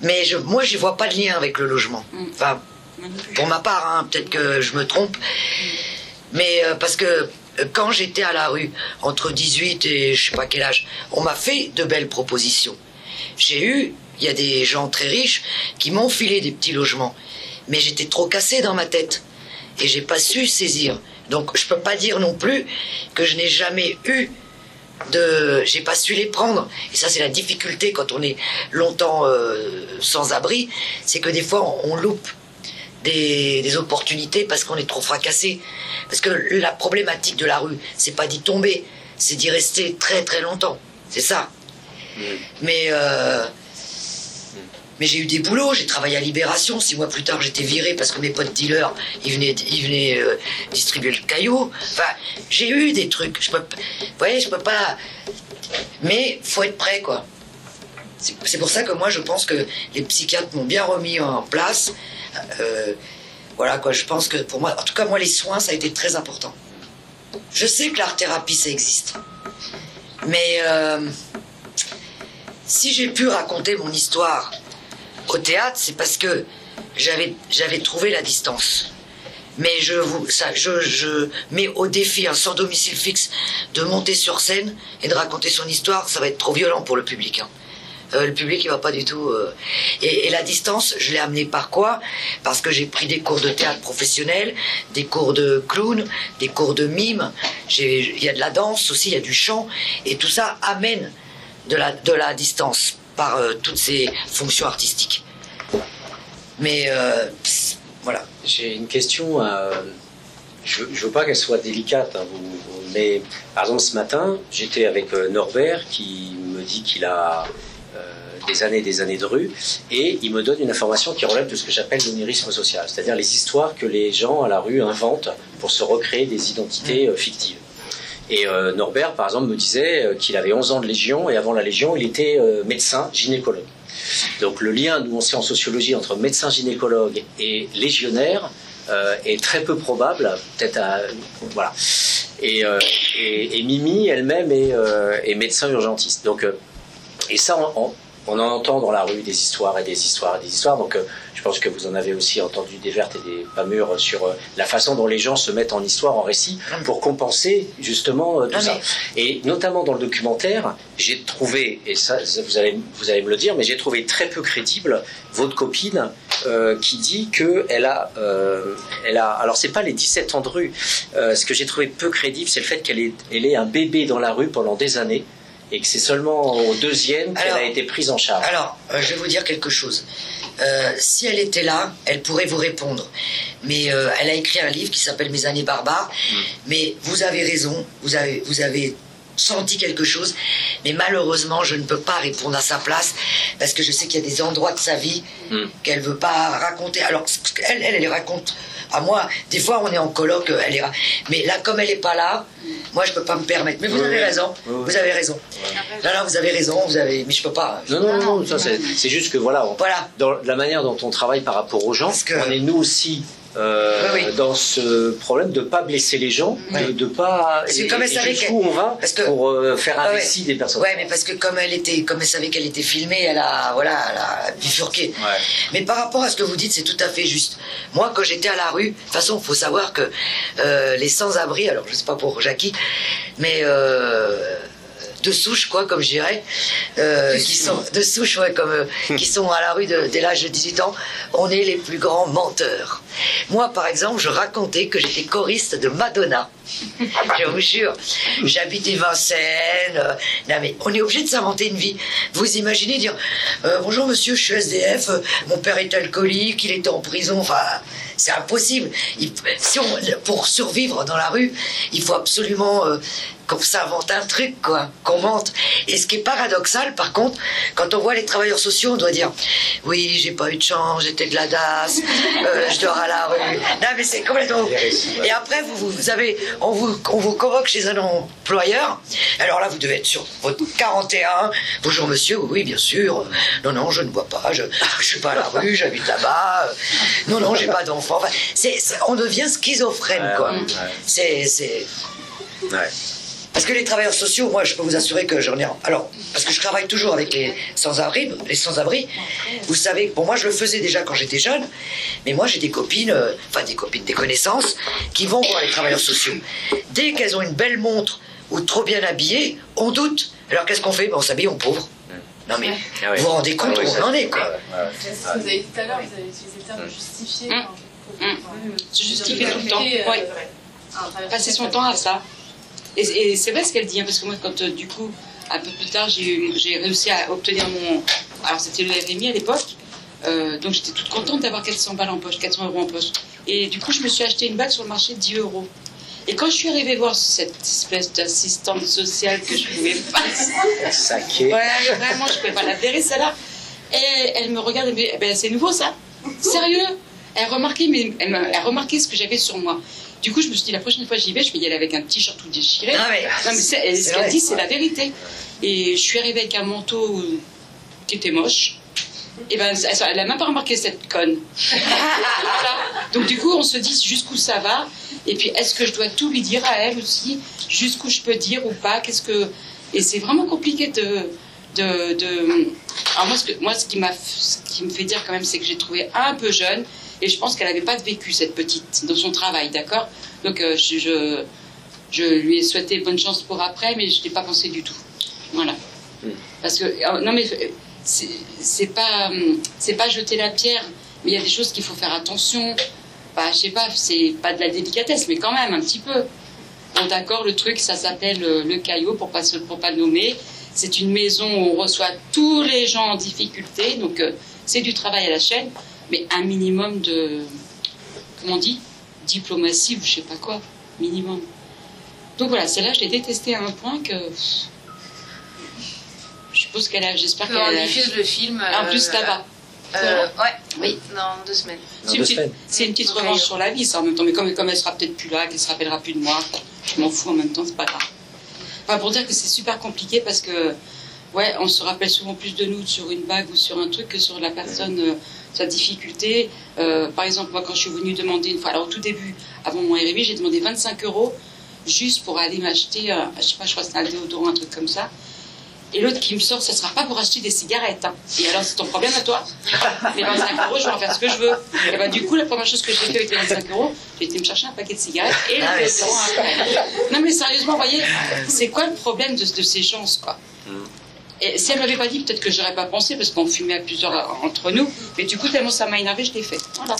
Mais je, moi, je vois pas de lien avec le logement. Enfin, pour ma part, hein, peut-être que je me trompe. Mais euh, parce que euh, quand j'étais à la rue, entre 18 et je sais pas quel âge, on m'a fait de belles propositions. J'ai eu, il y a des gens très riches qui m'ont filé des petits logements. Mais j'étais trop cassé dans ma tête. Et j'ai pas su saisir. Donc je peux pas dire non plus que je n'ai jamais eu de. J'ai pas su les prendre. Et ça, c'est la difficulté quand on est longtemps euh, sans abri. C'est que des fois, on, loupe des, des opportunités parce qu'on est trop fracassé. Parce que la problématique de la rue, c'est pas d'y tomber, c'est d'y rester très très longtemps. C'est ça. Mais euh, mais j'ai eu des boulots, j'ai travaillé à Libération. Six mois plus tard, j'étais viré parce que mes potes dealers, ils venaient, ils venaient euh, distribuer le caillou. Enfin, j'ai eu des trucs. Je peux, vous voyez, je peux pas. Mais faut être prêt, quoi. C'est pour ça que moi, je pense que les psychiatres m'ont bien remis en place. Euh, voilà, quoi. Je pense que pour moi, en tout cas, moi, les soins, ça a été très important. Je sais que l'art-thérapie, ça existe. Mais euh, si j'ai pu raconter mon histoire au théâtre, c'est parce que j'avais j'avais trouvé la distance. Mais je vous ça je, je mets au défi un sans domicile fixe de monter sur scène et de raconter son histoire, ça va être trop violent pour le public. hein. Euh, le public il va pas du tout. euh, Et, la distance, je l'ai amenée par quoi? Parce que j'ai pris des cours de théâtre professionnel, des cours de clown, des cours de mime. Il y a de la danse aussi, il y a du chant, et tout ça amène de la de la distance par euh, toutes ces fonctions artistiques. Mais euh, pss, voilà. J'ai une question. euh, je ne veux pas qu'elle soit délicate, hein, vous- vous- mais par exemple ce matin, j'étais avec euh, Norbert qui me dit qu'il a euh, des années et des années de rue et il me donne une information qui relève de ce que j'appelle l'onirisme social, c'est-à-dire les histoires que les gens à la rue inventent pour se recréer des identités euh, fictives. Et euh, Norbert, par exemple, me disait qu'il avait 11 ans de Légion et avant la Légion, il était euh, médecin gynécologue. Donc le lien, nous on sait en sociologie, entre médecin gynécologue et légionnaire euh, est très peu probable, peut-être à... Voilà. Et, euh, Mimi elle-même est, euh, est médecin urgentiste. Donc, et ça, on, on- en entend dans la rue des histoires et des histoires et des histoires. Donc, pense que vous en avez aussi entendu des vertes et des pas mûres sur euh, la façon dont les gens se mettent en histoire, en récit, pour compenser justement euh, tout Ah, ça. Et notamment dans le documentaire, j'ai trouvé, et ça, vous, allez, vous allez me le dire, mais j'ai trouvé très peu crédible votre copine euh, qui dit que elle a, euh, elle a. Alors c'est pas les 17 ans de rue. Euh, ce que j'ai trouvé peu crédible, c'est le fait qu'elle ait, elle ait un bébé dans la rue pendant des années et que c'est seulement au deuxième qu'elle a été prise en charge. Alors, je vais vous dire quelque chose. Euh, si elle était là, elle pourrait vous répondre. Mais euh, elle a écrit un livre qui s'appelle Mes années barbares. Mais vous avez raison, vous avez, vous avez senti quelque chose. Mais malheureusement, je ne peux pas répondre à sa place parce que je sais qu'il y a des endroits de sa vie Hmm. qu'elle veut pas raconter. Alors, ce qu'elle, elle, elle les raconte à moi. Des fois, on est en colloque, elle est. Mais là, comme elle est pas là, moi, je peux pas me permettre. Mais vous Oui, avez oui. Oui, Oui, oui. Vous avez raison. Là, là, vous avez raison. Vous avez. Mais je peux pas. Non, non, non, non, ça c'est c'est juste que voilà, on- Voilà. dans la manière dont on travaille par rapport aux gens, on est nous aussi euh, Oui, oui. dans ce problème de pas blesser les gens, de, de pas. Parce que et- comme elle savait qu'elle- on va parce que- pour euh, faire un Ah récit des personnes. Ouais, mais parce que comme elle était, comme elle savait qu'elle était filmée, elle a, voilà, elle a bifurqué. Mais par rapport à ce que vous dites, c'est tout à fait juste. Moi, quand j'étais à la rue, de toute façon, il faut savoir que euh, les sans-abri, alors je sais pas pour Jackie, mais de souche, quoi, comme je dirais, euh, qui sont de souche, ouais, comme euh, qui sont à la rue de- dès l'âge de 18 ans, on est les plus grands menteurs. Moi, par exemple, je racontais que j'étais choriste de Madonna. Je vous jure, j'habitais Vincennes. euh, non mais on est obligé de s'inventer une vie. Vous imaginez dire euh, bonjour monsieur, je suis SDF, euh, mon père est alcoolique, il était en prison. Enfin, c'est impossible. Il- si on, pour survivre dans la rue, il faut absolument qu'on s'invente un truc, quoi, qu'on mente. Et ce qui est paradoxal, par contre, quand on voit les travailleurs sociaux, on doit dire oui, j'ai pas eu de chance, j'étais de la DAS, je dors à la rue. Non mais c'est complètement. Et après, vous, vous avez, on vous, on vous convoque chez un employeur. Alors là, vous devez être sur votre 41. Bonjour monsieur, oui, bien sûr. Non, non, je ne bois pas. Je, je suis pas à la rue, j'habite là-bas. Non, non, j'ai pas d'enfant. Enfin, on devient schizophrène, quoi. C'est, c'est. Ouais. Parce que les travailleurs sociaux, moi, je peux vous assurer que j'en ai. Alors, parce que je travaille toujours avec les sans-abri, les sans-abri. Vous savez, pour moi, je le faisais déjà quand j'étais jeune. Mais moi, j'ai des copines, euh, enfin des copines, des connaissances, qui vont voir les travailleurs sociaux. Dès qu'elles ont une belle montre ou trop bien habillées, on doute. Alors, qu'est-ce qu'on fait Ben, On s'habille en pauvre. Non mais, Ah ouais. vous vous rendez compte Ah ouais, où on ça- en est, quoi. ouais, ouais. C'est ce que vous avez dit tout à l'heure, vous avez utilisé le terme de justifier. Hum. enfin, Hum. Se justifier tout le temps. euh, Ouais. passer son temps à ça. Et, et c'est vrai ce qu'elle dit, hein, parce que moi, quand euh, du coup, un peu plus tard, j'ai réussi à obtenir mon. Alors, c'était le RMI à l'époque, euh, donc j'étais toute contente d'avoir 400 balles en poche, 400 euros en poche. Et du coup, je me suis acheté une bague sur le marché de 10 euros. Et quand je suis arrivée voir cette espèce d'assistante sociale que je pouvais pas. Saqué. Ouais, vraiment, je pouvais pas la verrer, celle-là. Et elle me regarde et me dit Eh ben, C'est nouveau ça Sérieux? Elle remarquait, mais elle, m'a- elle remarquait ce que j'avais sur moi. Du coup, je me suis dit La prochaine fois j'y vais, je vais y aller avec un t-shirt tout déchiré. Ah ouais. Non, mais ce qu'elle dit, c'est la vérité. Et je suis arrivée avec un manteau qui était moche. Et ben, elle, elle a même pas remarqué cette conne. Voilà. Donc du coup, on se dit jusqu'où ça va? Et puis, est-ce que je dois tout lui dire à elle aussi? Jusqu'où je peux dire ou pas? Qu'est-ce que Et c'est vraiment compliqué de, de, de- Alors moi, ce, que- moi, ce qui m'a, ce qui me fait dire quand même, c'est que j'ai trouvé un peu jeune. Et je pense qu'elle n'avait pas vécu cette petite dans son travail, d'accord? Donc euh, je, je, je lui ai souhaité bonne chance pour après, mais je n'ai pas pensé du tout. Voilà. Parce que euh, non mais euh, c'est pas c'est pas jeter la pierre, mais il y a des choses qu'il faut faire attention. Bah, je sais pas, c'est pas de la délicatesse, mais quand même un petit peu. Bon, d'accord, le truc, ça s'appelle euh, le Caillot, pour pas pour pas le nommer. C'est une maison où on reçoit tous les gens en difficulté, donc euh, c'est du travail à la chaîne, mais un minimum de, comment on dit, diplomatie ou je sais pas quoi, minimum. Donc voilà, celle-là, je l'ai détestée à un point que. Je suppose qu'elle a, j'espère qu'elle On a. diffuse le film. En plus, euh, là-bas. euh, ouais, Oui. dans deux semaines. C'est une, petite, une revanche sur la vie, ça, en même temps. Mais comme, comme elle sera peut-être plus là, qu'elle se rappellera plus de moi, je m'en fous en même temps, c'est pas grave. Enfin, pour dire que c'est super compliqué parce que, ouais, on se rappelle souvent plus de nous sur une bague ou sur un truc que sur la personne, euh, sa difficulté. Euh, par exemple, moi, quand je suis venue demander une fois, alors au tout début, avant mon RMI, j'ai demandé 25 euros juste pour aller m'acheter, euh, je sais pas, je crois que c'est un déodorant, un truc comme ça. Et l'autre qui me sort, ça sera pas pour acheter des cigarettes. hein. Et alors, c'est ton problème à toi. Les 25 euros, je vais en faire ce que je veux. Et ben, du coup, la première chose que j'ai fait avec les 25 euros, j'ai été me chercher un paquet de cigarettes et Ah, le mais déodorant après. Non, mais sérieusement, voyez, c'est quoi le problème de, de ces gens, quoi? Et si elle m'avait pas dit, peut-être que j'aurais pas pensé, parce qu'on fumait à plusieurs entre nous. Mais du coup, tellement ça m'a énervé, je l'ai fait. Voilà.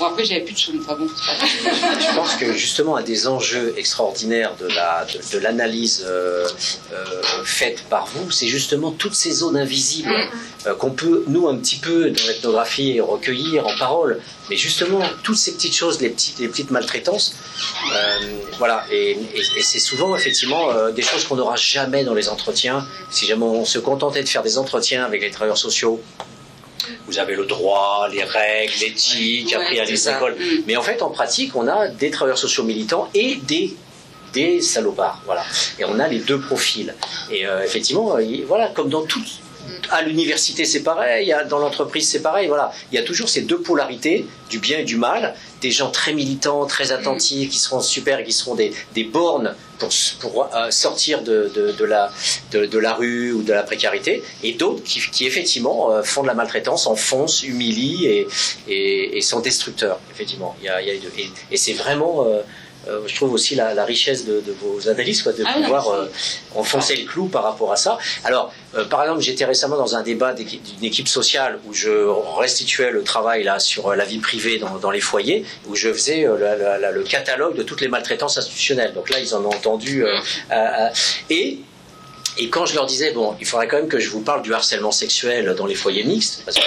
Bon, après, j'avais plus de sous. Enfin bon. Je pense que justement un des enjeux extraordinaires de la de, de l'analyse euh, euh, faite par vous, c'est justement toutes ces zones invisibles euh, qu'on peut nous un petit peu dans l'ethnographie recueillir en parole, mais justement toutes ces petites choses, les petites les petites maltraitances, voilà, et, et- et c'est souvent effectivement des choses qu'on n'aura jamais dans les entretiens. Si jamais on se contentait de faire des entretiens avec les travailleurs sociaux. Vous avez le droit, les règles, l'éthique, Ouais, appris à écoles. Mm. Mais en fait, en pratique, on a des travailleurs sociaux militants et des des salopards, voilà. Et on a les deux profils. Et euh, effectivement, il- voilà, comme dans tout, à l'université c'est pareil, dans l'entreprise c'est pareil, voilà. Il y a toujours ces deux polarités, du bien et du mal, des gens très militants, très attentifs, qui seront super, qui seront des, des bornes pour, pour euh, sortir de, de, la, de, la rue ou de la précarité, et d'autres qui, qui effectivement euh, font de la maltraitance, enfoncent, humilient et, et, sont destructeurs, effectivement. Il y a, il y a. Et, et c'est vraiment... euh, euh, je trouve aussi la, la richesse de, de vos analyses, quoi, de Ah pouvoir euh, enfoncer le clou par rapport à ça. Alors, euh, par exemple, j'étais récemment dans un débat d'une équipe sociale où je restituais le travail là sur la vie privée dans, dans les foyers, où je faisais la- la- la- le catalogue de toutes les maltraitances institutionnelles. Donc là, ils en ont entendu. euh, et et quand je leur disais, bon, il faudrait quand même que je vous parle du harcèlement sexuel dans les foyers mixtes, parce que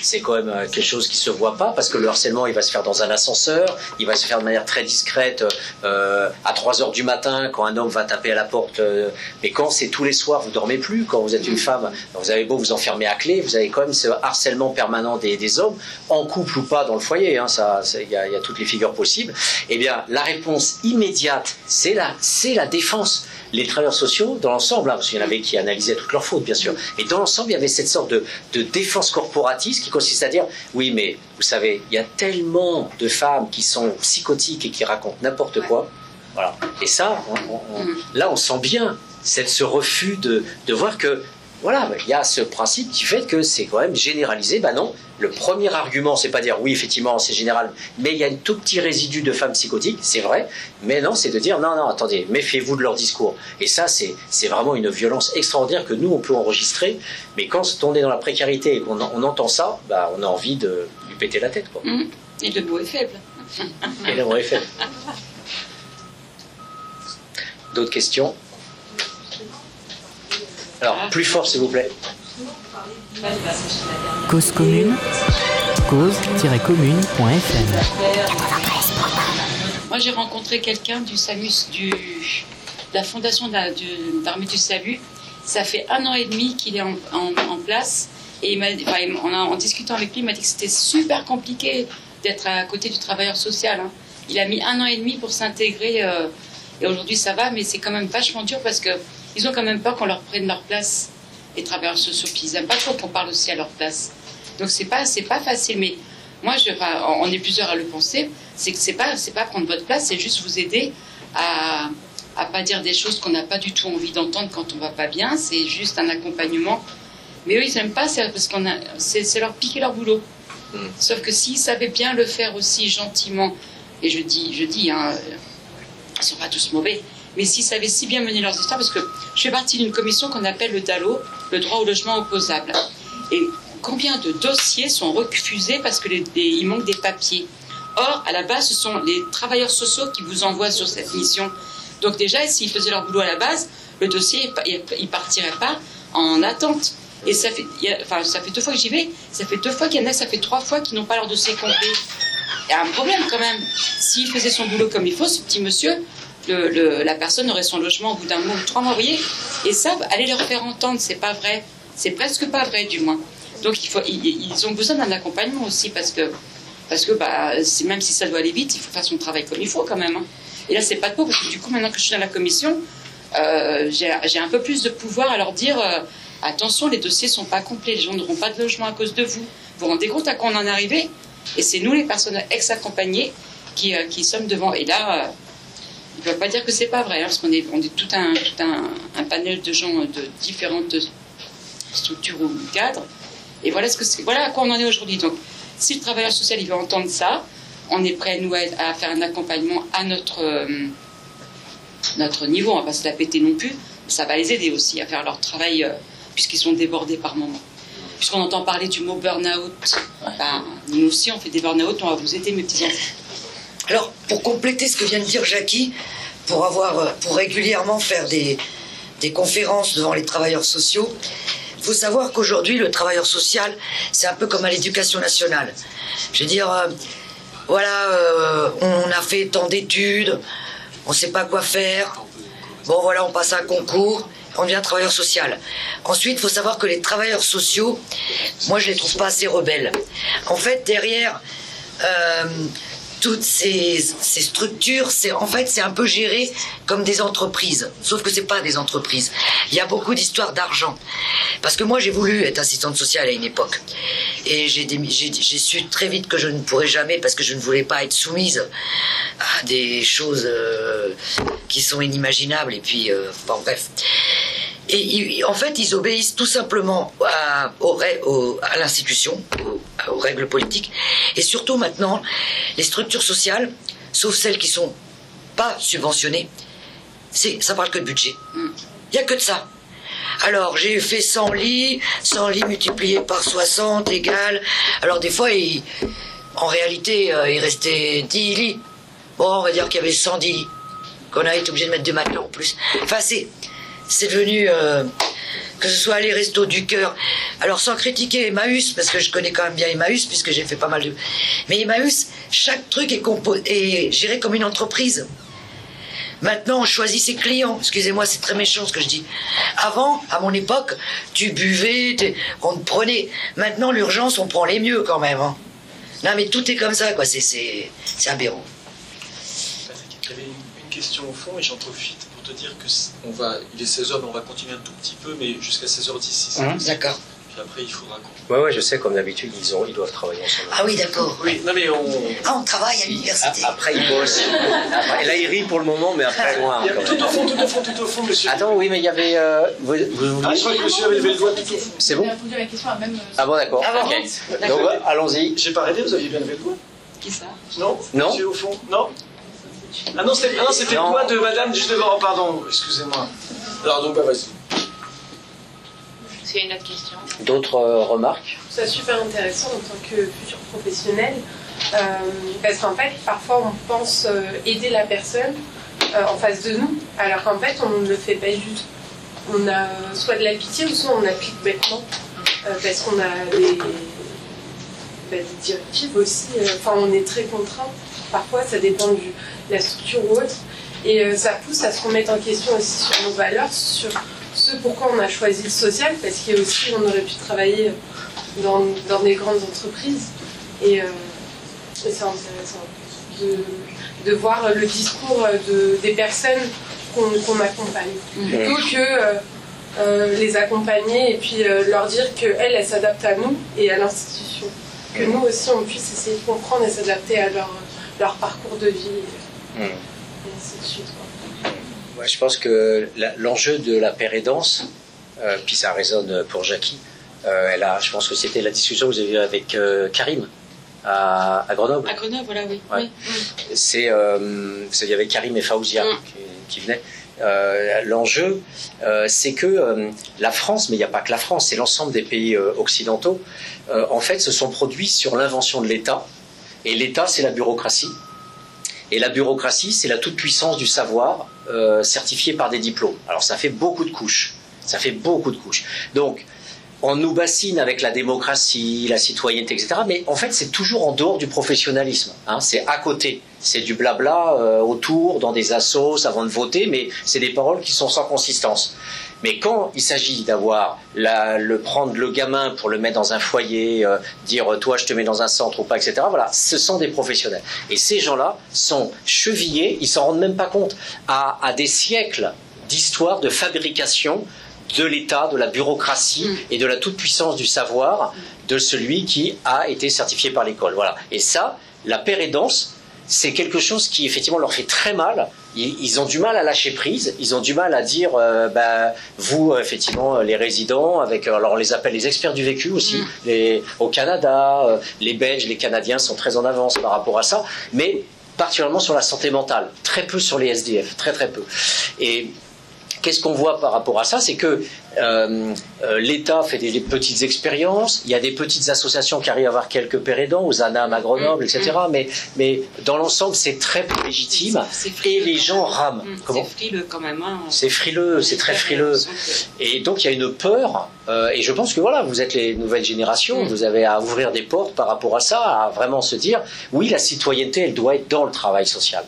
c'est quand même euh, quelque chose qui se voit pas, parce que le harcèlement, il va se faire dans un ascenseur, il va se faire de manière très discrète euh, à 3 heures du matin, quand un homme va taper à la porte. euh, mais quand c'est tous les soirs, vous dormez plus, quand vous êtes une femme, vous avez beau vous enfermer à clé, vous avez quand même ce harcèlement permanent des, hommes, en couple ou pas dans le foyer, hein, ça, il y, il y a toutes les figures possibles. Eh bien, la réponse immédiate, c'est la, c'est la défense les travailleurs sociaux, dans l'ensemble, hein, parce qu'il y en avait qui analysaient toutes leurs fautes, bien sûr, mais dans l'ensemble, il y avait cette sorte de, de défense corporatiste qui consiste à dire oui, mais vous savez, il y a tellement de femmes qui sont psychotiques et qui racontent n'importe quoi. Voilà. Et ça, on- on- on- là, on sent bien cette, ce refus de, de voir que voilà, il y a ce principe qui fait que c'est quand même généralisé. Ben non, le premier argument, c'est pas dire oui, effectivement, c'est général, mais il y a un tout petit résidu de femmes psychotiques, c'est vrai, mais non, c'est de dire non, non, attendez, méfiez-vous de leur discours. Et ça, c'est vraiment une violence extraordinaire que nous, on peut enregistrer, mais quand on est dans la précarité et qu'on on entend ça, bah, on a envie de lui péter la tête. Quoi. Hum. Et le mot est faible. Et là, on est fait. D'autres questions? Alors, plus fort, s'il vous plaît. Cause commune, cause-commune.fm. Moi, j'ai rencontré quelqu'un du SAMUS, de la Fondation d'Armée du Salut. Ça fait un an et demi qu'il est en, place. Et en, en discutant avec lui, il m'a dit que c'était super compliqué d'être à côté du travailleur social. hein. Il a mis un an et demi pour s'intégrer. euh, et aujourd'hui, ça va, mais c'est quand même vachement dur parce qu'ils ont quand même peur qu'on leur prenne leur place, les travailleurs sociaux. Puis ils n'aiment pas trop qu'on parle aussi à leur place. Donc c'est pas, c'est pas facile. Mais moi, je, on est plusieurs à le penser. C'est que c'est pas, c'est pas prendre votre place, c'est juste vous aider à, à pas dire des choses qu'on n'a pas du tout envie d'entendre quand on va pas bien. C'est juste un accompagnement. Mais eux, ils n'aiment pas, c'est parce qu'on a, c'est, c'est leur piquer leur boulot. Sauf que s'ils savaient bien le faire aussi gentiment, et je dis, je dis, hein, ils sont pas tous mauvais, mais s'ils savaient si bien mener leurs histoires, parce que je fais partie d'une commission qu'on appelle le DALO, le droit au logement opposable. Et combien de dossiers sont refusés parce que manque des papiers? Or, à la base, ce sont les travailleurs sociaux qui vous envoient sur cette mission. Donc déjà, s'ils faisaient leur boulot à la base, le dossier, il partirait pas en attente. Et ça fait, ça fait deux fois que j'y vais, ça fait deux fois qu'il y en a, ça fait trois fois qui n'ont pas leur dossier complet. Il y a un problème quand même. S'il faisait son boulot comme il faut, ce petit monsieur, le- la personne aurait son logement au bout d'un mois ou trois mois, vous voyez Et ça, allez leur faire entendre, c'est pas vrai. C'est presque pas vrai, du moins. Donc ils, ont besoin d'un accompagnement aussi parce que, bah, même si ça doit aller vite, il faut faire son travail comme il faut quand même. hein. Et là, c'est pas de peau parce que du coup, maintenant que je suis dans la commission, euh, j'ai j'ai un peu plus de pouvoir à leur dire euh, attention, les dossiers sont pas complets, les gens n'auront pas de logement à cause de vous. Vous vous rendez compte à quoi on en est arrivé? Et c'est nous, les personnes ex-accompagnées, qui, euh, qui sommes devant. Et là, euh, ils ne peuvent pas dire que c'est pas vrai, hein, parce qu'on est, on est tout, un, tout un, un panel de gens de différentes structures ou cadres. Et voilà, ce que voilà à quoi on en est aujourd'hui. Donc, si le travailleur social il veut entendre ça, on est prêt, nous, à, à faire un accompagnement à notre, euh, notre niveau. On va pas se la péter non plus. Ça va les aider aussi à faire leur travail, euh, puisqu'ils sont débordés par moment. Puisqu'on entend parler du mot burn-out, ben, nous aussi, on fait des burn-out, on va vous aider, mes petits-enfants. Alors, pour compléter ce que vient de dire Jackie, pour, avoir, euh, pour régulièrement faire des, conférences devant les travailleurs sociaux, il faut savoir qu'aujourd'hui, le travailleur social, c'est un peu comme à l'éducation nationale. Je veux dire, euh, voilà, euh, on a fait tant d'études, on ne sait pas quoi faire. Bon, voilà, on passe un concours, on devient travailleur social. Ensuite, il faut savoir que les travailleurs sociaux, moi, je les trouve pas assez rebelles. En fait, derrière toutes ces, structures, c'est en fait, c'est un peu géré comme des entreprises. Sauf que c'est pas des entreprises. Il y a beaucoup d'histoires d'argent. Parce que moi, j'ai voulu être assistante sociale à une époque. Et j'ai su très vite que je ne pourrais jamais, parce que je ne voulais pas être soumise à des choses euh, qui sont inimaginables. Et puis, euh, bref. Et en fait, ils obéissent tout simplement à, l'institution, aux, règles politiques. Et surtout maintenant, les structures sociales, sauf celles qui sont pas subventionné, c'est, ça parle que de budget. Il n'y a que de ça. Alors, j'ai fait 100 lits, 100 lits multipliés par 60 égale. Alors, des fois, en réalité, euh, il restait 10 lits. Bon, on va dire qu'il y avait 110 lits. Qu'on a été obligé de mettre deux matelas en plus. Enfin, c'est, c'est devenu, euh, que ce soit les restos du cœur. Alors, sans critiquer Emmaüs, parce que je connais quand même bien Emmaüs, puisque j'ai fait pas mal de. Mais Emmaüs, chaque truc est, est géré comme une entreprise. Maintenant, on choisit ses clients. Excusez-moi, c'est très méchant ce que je dis. Avant, à mon époque, tu buvais, on te prenait. Maintenant, l'urgence, on prend les mieux quand même. hein. Non, mais tout est comme ça, quoi. C'est aberrant. J'avais une, une question au fond et j'en profite pour te dire que c- on va, il est 16h, mais on va continuer un tout petit peu, mais jusqu'à 16h10 si c'est Mhm. possible. D'accord. Puis après, il faudra qu'on. Ouais, ouais, je sais, comme d'habitude, ils, ont, ils doivent travailler ensemble. Ah oui, d'accord. Oui, non mais on. Ah, on travaille à l'université. Après, ils bossent. Après, là, ils rient pour le moment, mais après, loin. Tout au fond, tout au fond, tout au fond, monsieur. Attends, oui, mais il y avait. euh, vous, vous- Ah, je crois que monsieur avait levé le doigt tout au fond. C'est bon Il a répondu à la question à même. euh, Ah bon, d'accord. Ah bon ok. D'accord. Donc, allons-y. J'ai pas arrêté, vous aviez bien levé le doigt Qui ça? Non Non. Monsieur au fond Non Ah non, c'était ah non, c'était le doigt de madame juste devant, pardon, excusez-moi. Alors donc, bah vas-y. C'est une autre question. D'autres euh, remarques? Je trouve ça super intéressant en tant que futur professionnel euh, parce qu'en fait parfois on pense euh, aider la personne euh, en face de nous alors qu'en fait on ne le fait pas du tout. On a soit de la pitié ou soit on applique bêtement euh, parce qu'on a des, bah, des directives aussi. euh, Enfin on est très contraint. Parfois ça dépend de la structure ou autre et euh, ça pousse à se remettre en question aussi sur nos valeurs, sur ce pourquoi on a choisi le social parce qu'il y a aussi on aurait pu travailler dans, dans des grandes entreprises. Et, euh, et c'est intéressant de, de voir le discours de, des personnes qu'on accompagne. Plutôt que euh, euh, les accompagner et puis leur dire qu'elles, elles s'adaptent à nous et à l'institution. Que nous aussi, on puisse essayer de comprendre et s'adapter à leur, leur parcours de vie. Et ainsi de suite. quoi. Ouais, je pense que l'enjeu de la pérédance, euh, puis ça résonne pour Jackie, euh, elle a, je pense que c'était la discussion que vous avez eue avec euh, Karim à, à Grenoble. À Grenoble, voilà, oui. Ouais. oui. C'est, euh, c'est- il y avait Karim et Faouzia Mm. qui, qui venaient. Euh, l'enjeu, c'est que la France, mais il n'y a pas que la France, c'est l'ensemble des pays occidentaux, en fait, se sont produits sur l'invention de l'État. Et l'État, c'est la bureaucratie. Et la bureaucratie, c'est la toute-puissance du savoir euh, certifié par des diplômes. Alors ça fait beaucoup de couches. Ça fait beaucoup de couches. Donc, on nous bassine avec la démocratie, la citoyenneté, etc. Mais en fait, c'est toujours en dehors du professionnalisme. hein. C'est à côté. C'est du blabla euh, autour, dans des assos, avant de voter, mais c'est des paroles qui sont sans consistance. Mais quand il s'agit d'avoir le prendre le gamin pour le mettre dans un foyer, euh, dire toi je te mets dans un centre ou pas, etc. Voilà, ce sont des professionnels. Et ces gens-là sont chevillés, ils s'en rendent même pas compte, à, à des siècles d'histoire de fabrication de l'État, de la bureaucratie et de la toute-puissance du savoir de celui qui a été certifié par l'école. Voilà. Et ça, la pérédance, c'est quelque chose qui effectivement leur fait très mal. Ils, ont du mal à lâcher prise. Ils ont du mal à dire, euh, bah, vous euh, effectivement euh, les résidents, avec euh, alors on les appelle les experts du vécu aussi. Les, au Canada, euh, les Belges, les Canadiens sont très en avance par rapport à ça, mais particulièrement sur la santé mentale, très peu sur les SDF, très très peu. Et Qu'est-ce qu'on voit par rapport à ça C'est que euh, euh, l'État fait des, des petites expériences, il y a des petites associations qui arrivent à avoir quelques pérédants, aux ANAM à Grenoble, etc. Mais, mais dans l'ensemble, c'est très peu légitime et les gens rament. Comment C'est frileux quand même. Hein. c'est frileux, c'est très frileux. Et donc il y a une peur, euh, et je pense que voilà, vous êtes les nouvelles générations, vous avez à ouvrir des portes par rapport à ça, à vraiment se dire, oui, la citoyenneté, elle doit être dans le travail social.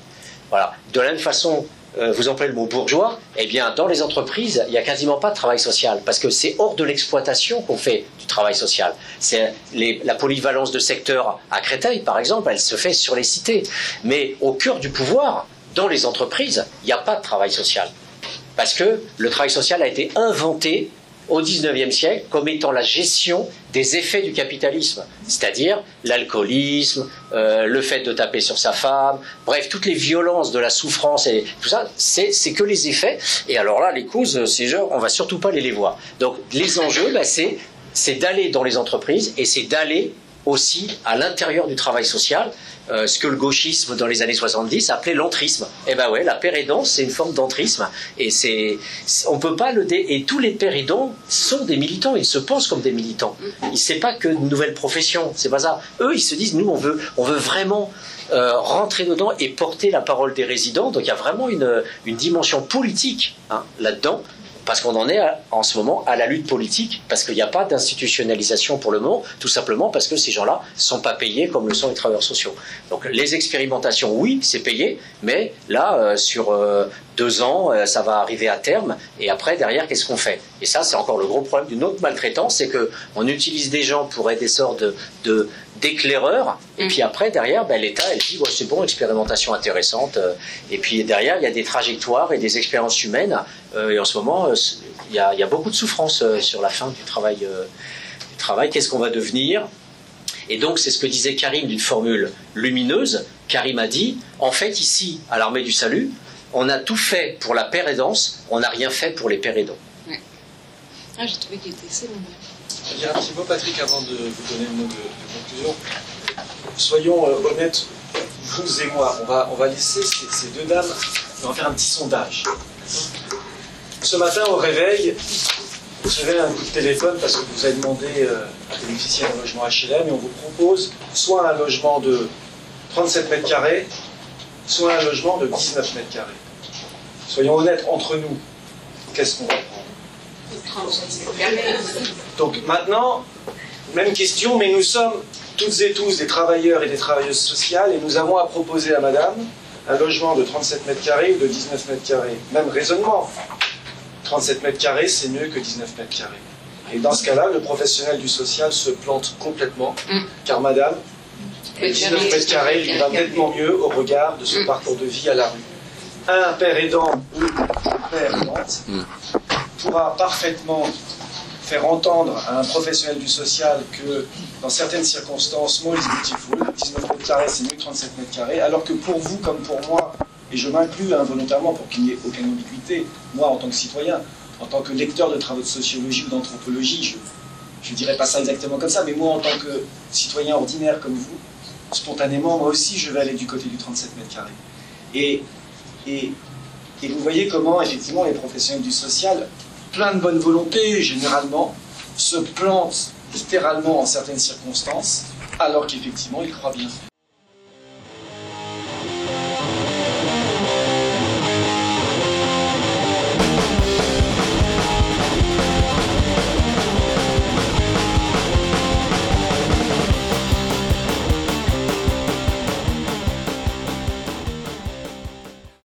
Voilà. De la même façon, euh, vous employez le mot bourgeois, eh bien, dans les entreprises, il n'y a quasiment pas de travail social, parce que c'est hors de l'exploitation qu'on fait du travail social. C'est la polyvalence de secteur à Créteil, par exemple, elle se fait sur les cités. Mais au cœur du pouvoir, dans les entreprises, il n'y a pas de travail social. Parce que le travail social a été inventé au XIXe siècle comme étant la gestion des effets du capitalisme, c'est-à-dire l'alcoolisme, euh, le fait de taper sur sa femme, bref, toutes les violences de la souffrance et tout ça, c'est que les effets. Et alors là, les causes, c'est genre, on va surtout pas les les voir. Donc les enjeux, bah, c'est d'aller dans les entreprises et c'est d'aller aussi à l'intérieur du travail social euh, ce que le gauchisme dans les années 70 appelait l'entrisme. Eh ben ouais, la père aidant, c'est une forme d'entrisme. Et c'est, on peut pas le dé... Et tous les pères aidants sont des militants, ils se pensent comme des militants. Ils c'est pas que une nouvelle profession, c'est pas ça. Eux, ils se disent, nous, on veut, on veut vraiment euh, rentrer dedans et porter la parole des résidents. Donc il y a vraiment une, une dimension politique hein, là-dedans parce qu'on en est en ce moment à la lutte politique, parce qu'il n'y a pas d'institutionnalisation pour le moment, tout simplement parce que ces gens-là ne sont pas payés comme le sont les travailleurs sociaux. Donc les expérimentations, oui, c'est payé, mais là, euh, sur euh, deux ans, euh, ça va arriver à terme, et après, derrière, qu'est-ce qu'on fait? Et ça, c'est encore le gros problème d'une autre maltraitance, c'est qu'on utilise des gens pour être des sortes de... d'éclaireurs et puis après derrière ben, l'État elle dit c'est bon expérimentation intéressante euh, et puis derrière il y a des trajectoires et des expériences humaines euh, et en ce moment il y, a, il y a beaucoup de souffrance sur la fin du travail du travail. Qu'est-ce qu'on va devenir? Et donc c'est ce que disait Karim d'une formule lumineuse. Karim a dit en fait ici à l'armée du salut on a tout fait pour la paire aidance on n'a rien fait pour les pères aidants Ah, j'ai trouvé qu'il était assez long. Je vais dire un petit mot, Patrick, avant de vous donner le mot de, de conclusion. Soyons euh, honnêtes, vous et moi, on va, on va laisser ces, ces deux dames, on va faire un petit sondage. Ce matin, au réveil, vous recevez un coup de téléphone parce que vous avez demandé euh, à bénéficier d'un logement HLM et on vous propose soit un logement de 37 mètres carrés, soit un logement de 19 mètres carrés. Soyons honnêtes entre nous, qu'est-ce qu'on va prendre? Donc maintenant, même question, mais nous sommes toutes et tous des travailleurs et des travailleuses sociales et nous avons à proposer à madame un logement de 37 mètres carrés ou de 19 mètres carrés. Même raisonnement. 37 mètres carrés, c'est mieux que 19 mètres carrés. Et dans ce cas-là, le professionnel du social se plante complètement, car madame, les 19 mètres carrés lui va nettement mieux au regard de son parcours de vie à la rue. Un père aidant ou une père aidante pourra parfaitement faire entendre à un professionnel du social que dans certaines circonstances, small is beautiful, 19 mètres carrés c'est mieux que 37 mètres carrés, alors que pour vous comme pour moi, et je m'inclus involontairement pour qu'il n'y ait aucune ambiguïté, moi en tant que citoyen, en tant que lecteur de travaux de sociologie ou d'anthropologie, je ne dirais pas ça exactement comme ça, mais moi en tant que citoyen ordinaire comme vous, spontanément, moi aussi je vais aller du côté du 37 mètres carrés. Et, et, vous voyez comment effectivement les professionnels du social plein de bonne volonté, généralement, se plantent littéralement en certaines circonstances, alors qu'effectivement, ils croient bien.